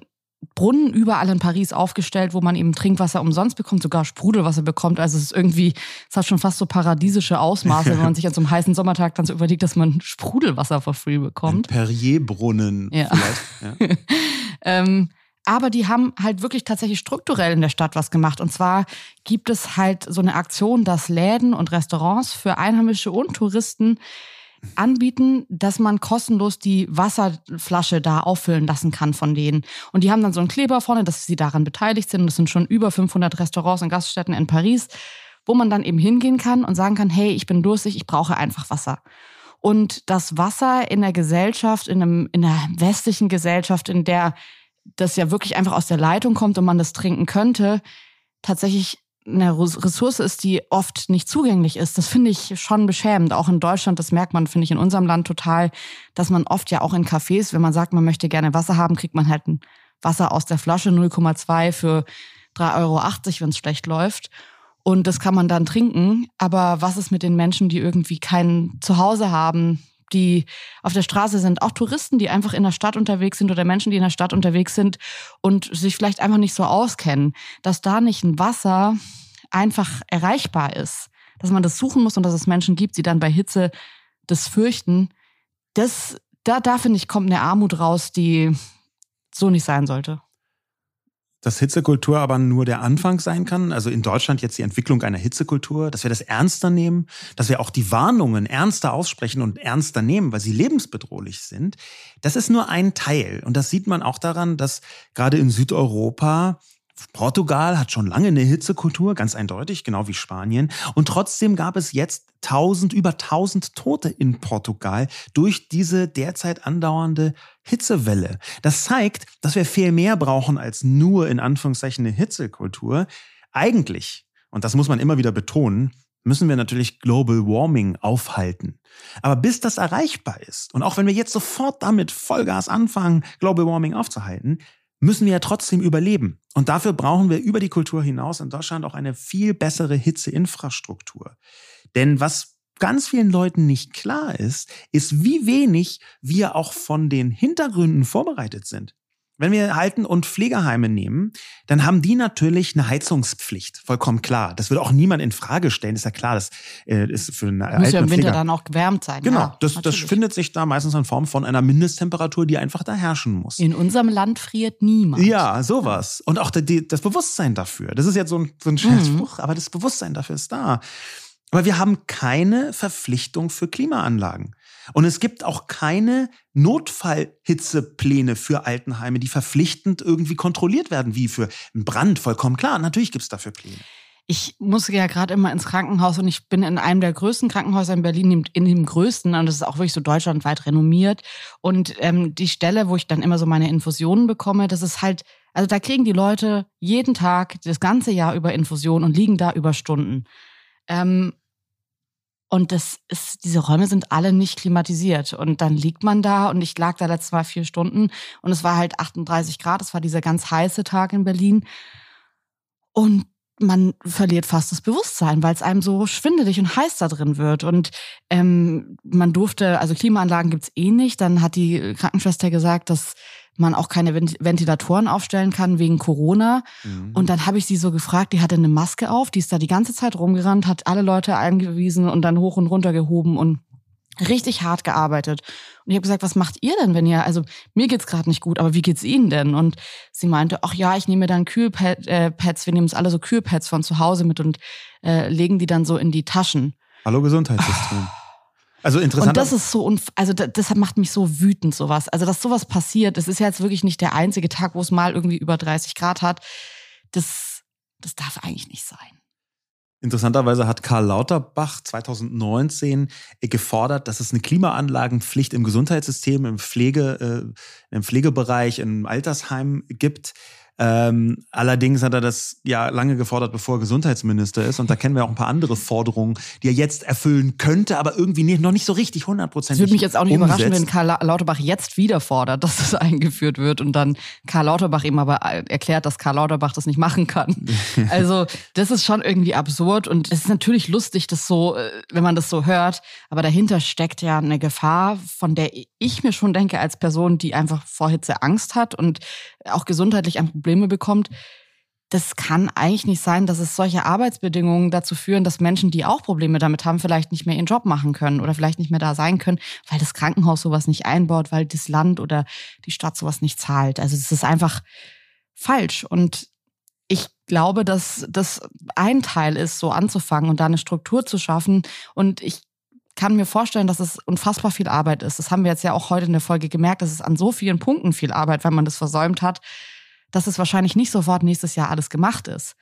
Brunnen überall in Paris aufgestellt, wo man eben Trinkwasser umsonst bekommt, sogar Sprudelwasser bekommt. Also es ist irgendwie, es hat schon fast so paradiesische Ausmaße, wenn man sich an so einem heißen Sommertag dann so überlegt, dass man Sprudelwasser for free bekommt. Perrier-Brunnen ja. vielleicht. Ja. ähm, aber die haben halt wirklich tatsächlich strukturell in der Stadt was gemacht. Und zwar gibt es halt so eine Aktion, dass Läden und Restaurants für Einheimische und Touristen anbieten, dass man kostenlos die Wasserflasche da auffüllen lassen kann von denen. Und die haben dann so einen Kleber vorne, dass sie daran beteiligt sind. Und das sind schon über 500 Restaurants und Gaststätten in Paris, wo man dann eben hingehen kann und sagen kann, hey, ich bin durstig, ich brauche einfach Wasser. Und das Wasser in der Gesellschaft, in, einem, in der westlichen Gesellschaft, in der das ja wirklich einfach aus der Leitung kommt und man das trinken könnte, tatsächlich eine Ressource ist, die oft nicht zugänglich ist. Das finde ich schon beschämend. Auch in Deutschland, das merkt man, finde ich, in unserem Land total, dass man oft ja auch in Cafés, wenn man sagt, man möchte gerne Wasser haben, kriegt man halt ein Wasser aus der Flasche 0,2 für 3,80 Euro, wenn es schlecht läuft. Und das kann man dann trinken. Aber was ist mit den Menschen, die irgendwie kein Zuhause haben, die auf der Straße sind, auch Touristen, die einfach in der Stadt unterwegs sind oder Menschen, die in der Stadt unterwegs sind und sich vielleicht einfach nicht so auskennen, dass da nicht ein Wasser einfach erreichbar ist, dass man das suchen muss und dass es Menschen gibt, die dann bei Hitze das fürchten, das, da, da finde ich, kommt eine Armut raus, die so nicht sein sollte dass Hitzekultur aber nur der Anfang sein kann. Also in Deutschland jetzt die Entwicklung einer Hitzekultur, dass wir das ernster nehmen, dass wir auch die Warnungen ernster aussprechen und ernster nehmen, weil sie lebensbedrohlich sind. Das ist nur ein Teil. Und das sieht man auch daran, dass gerade in Südeuropa Portugal hat schon lange eine Hitzekultur, ganz eindeutig, genau wie Spanien. Und trotzdem gab es jetzt tausend, über tausend Tote in Portugal durch diese derzeit andauernde Hitzewelle. Das zeigt, dass wir viel mehr brauchen als nur in Anführungszeichen eine Hitzekultur. Eigentlich, und das muss man immer wieder betonen, müssen wir natürlich Global Warming aufhalten. Aber bis das erreichbar ist, und auch wenn wir jetzt sofort damit Vollgas anfangen, Global Warming aufzuhalten, müssen wir ja trotzdem überleben. Und dafür brauchen wir über die Kultur hinaus in Deutschland auch eine viel bessere Hitzeinfrastruktur. Denn was ganz vielen Leuten nicht klar ist, ist, wie wenig wir auch von den Hintergründen vorbereitet sind. Wenn wir Halten- und Pflegeheime nehmen, dann haben die natürlich eine Heizungspflicht, vollkommen klar. Das würde auch niemand in Frage stellen, ist ja klar. Das äh, ist für eine Muss ja im Winter dann auch gewärmt sein. Genau, ja, das, das findet sich da meistens in Form von einer Mindesttemperatur, die einfach da herrschen muss. In unserem Land friert niemand. Ja, sowas. Und auch die, das Bewusstsein dafür. Das ist jetzt so ein, so ein Scherzspruch, mhm. aber das Bewusstsein dafür ist da. Aber wir haben keine Verpflichtung für Klimaanlagen. Und es gibt auch keine Notfallhitzepläne für Altenheime, die verpflichtend irgendwie kontrolliert werden, wie für einen Brand. Vollkommen klar, natürlich gibt es dafür Pläne. Ich muss ja gerade immer ins Krankenhaus und ich bin in einem der größten Krankenhäuser in Berlin, in dem größten, und das ist auch wirklich so deutschlandweit renommiert. Und ähm, die Stelle, wo ich dann immer so meine Infusionen bekomme, das ist halt, also da kriegen die Leute jeden Tag das ganze Jahr über Infusionen und liegen da über Stunden. Ähm, und das ist, diese Räume sind alle nicht klimatisiert. Und dann liegt man da und ich lag da letztes Mal vier Stunden und es war halt 38 Grad. Es war dieser ganz heiße Tag in Berlin. Und man verliert fast das Bewusstsein, weil es einem so schwindelig und heiß da drin wird. Und ähm, man durfte, also Klimaanlagen gibt's eh nicht. Dann hat die Krankenschwester gesagt, dass man auch keine Ventilatoren aufstellen kann wegen Corona. Mhm. Und dann habe ich sie so gefragt, die hatte eine Maske auf, die ist da die ganze Zeit rumgerannt, hat alle Leute eingewiesen und dann hoch und runter gehoben und richtig hart gearbeitet. Und ich habe gesagt, was macht ihr denn, wenn ihr, also mir geht's gerade nicht gut, aber wie geht's Ihnen denn? Und sie meinte, ach ja, ich nehme dann Kühlpads, äh, wir nehmen uns alle so Kühlpads von zu Hause mit und äh, legen die dann so in die Taschen. Hallo Gesundheitssystem. Also interessant. Und das ist so, also das macht mich so wütend, sowas. Also, dass sowas passiert, das ist ja jetzt wirklich nicht der einzige Tag, wo es mal irgendwie über 30 Grad hat. Das, das darf eigentlich nicht sein. Interessanterweise hat Karl Lauterbach 2019 gefordert, dass es eine Klimaanlagenpflicht im Gesundheitssystem, im Pflege, äh, im Pflegebereich, im Altersheim gibt. Ähm, allerdings hat er das ja lange gefordert, bevor er Gesundheitsminister ist. Und da kennen wir auch ein paar andere Forderungen, die er jetzt erfüllen könnte, aber irgendwie nicht, noch nicht so richtig hundertprozentig. Es würde mich jetzt auch nicht umsetzt. überraschen, wenn Karl Lauterbach jetzt wieder fordert, dass das eingeführt wird und dann Karl Lauterbach ihm aber erklärt, dass Karl Lauterbach das nicht machen kann. Also das ist schon irgendwie absurd und es ist natürlich lustig, das so, äh, wenn man das so hört, aber dahinter steckt ja eine Gefahr, von der ich mir schon denke als Person, die einfach vor Hitze Angst hat und auch gesundheitlich ein Probleme bekommt, das kann eigentlich nicht sein, dass es solche Arbeitsbedingungen dazu führen, dass Menschen, die auch Probleme damit haben, vielleicht nicht mehr ihren Job machen können oder vielleicht nicht mehr da sein können, weil das Krankenhaus sowas nicht einbaut, weil das Land oder die Stadt sowas nicht zahlt. Also das ist einfach falsch. Und ich glaube, dass das ein Teil ist, so anzufangen und da eine Struktur zu schaffen. Und ich kann mir vorstellen, dass es unfassbar viel Arbeit ist. Das haben wir jetzt ja auch heute in der Folge gemerkt, dass es an so vielen Punkten viel Arbeit, wenn man das versäumt hat dass es wahrscheinlich nicht sofort nächstes Jahr alles gemacht ist.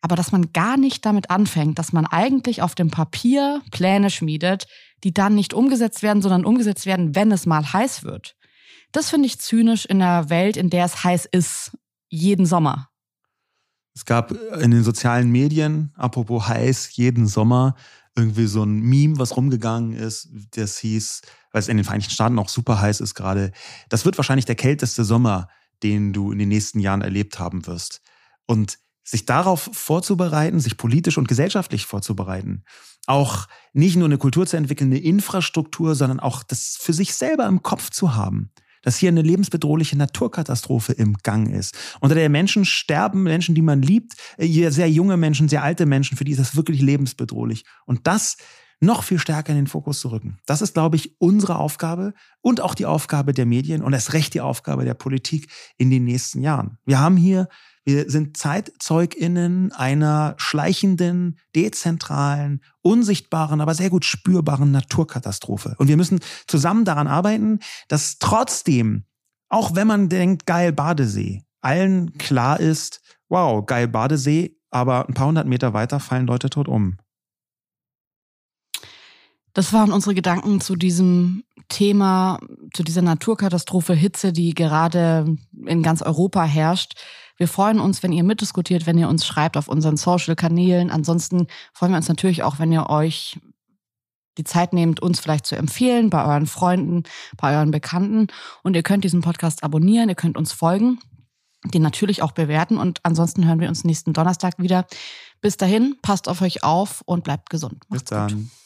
Aber dass man gar nicht damit anfängt, dass man eigentlich auf dem Papier Pläne schmiedet, die dann nicht umgesetzt werden, sondern umgesetzt werden, wenn es mal heiß wird. Das finde ich zynisch in einer Welt, in der es heiß ist, jeden Sommer. Es gab in den sozialen Medien, apropos heiß, jeden Sommer irgendwie so ein Meme, was rumgegangen ist, das hieß, weil es in den Vereinigten Staaten auch super heiß ist gerade, das wird wahrscheinlich der kälteste Sommer den du in den nächsten Jahren erlebt haben wirst. Und sich darauf vorzubereiten, sich politisch und gesellschaftlich vorzubereiten, auch nicht nur eine Kultur zu entwickeln, eine Infrastruktur, sondern auch das für sich selber im Kopf zu haben dass hier eine lebensbedrohliche Naturkatastrophe im Gang ist. Unter der Menschen sterben Menschen, die man liebt, äh, sehr junge Menschen, sehr alte Menschen, für die ist das wirklich lebensbedrohlich. Und das noch viel stärker in den Fokus zu rücken. Das ist, glaube ich, unsere Aufgabe und auch die Aufgabe der Medien und erst recht die Aufgabe der Politik in den nächsten Jahren. Wir haben hier wir sind ZeitzeugInnen einer schleichenden, dezentralen, unsichtbaren, aber sehr gut spürbaren Naturkatastrophe. Und wir müssen zusammen daran arbeiten, dass trotzdem, auch wenn man denkt, geil Badesee, allen klar ist, wow, geil Badesee, aber ein paar hundert Meter weiter fallen Leute tot um. Das waren unsere Gedanken zu diesem Thema, zu dieser Naturkatastrophe Hitze, die gerade in ganz Europa herrscht. Wir freuen uns, wenn ihr mitdiskutiert, wenn ihr uns schreibt auf unseren Social-Kanälen. Ansonsten freuen wir uns natürlich auch, wenn ihr euch die Zeit nehmt, uns vielleicht zu empfehlen bei euren Freunden, bei euren Bekannten. Und ihr könnt diesen Podcast abonnieren, ihr könnt uns folgen, den natürlich auch bewerten. Und ansonsten hören wir uns nächsten Donnerstag wieder. Bis dahin, passt auf euch auf und bleibt gesund. Macht's Bis dann. Gut.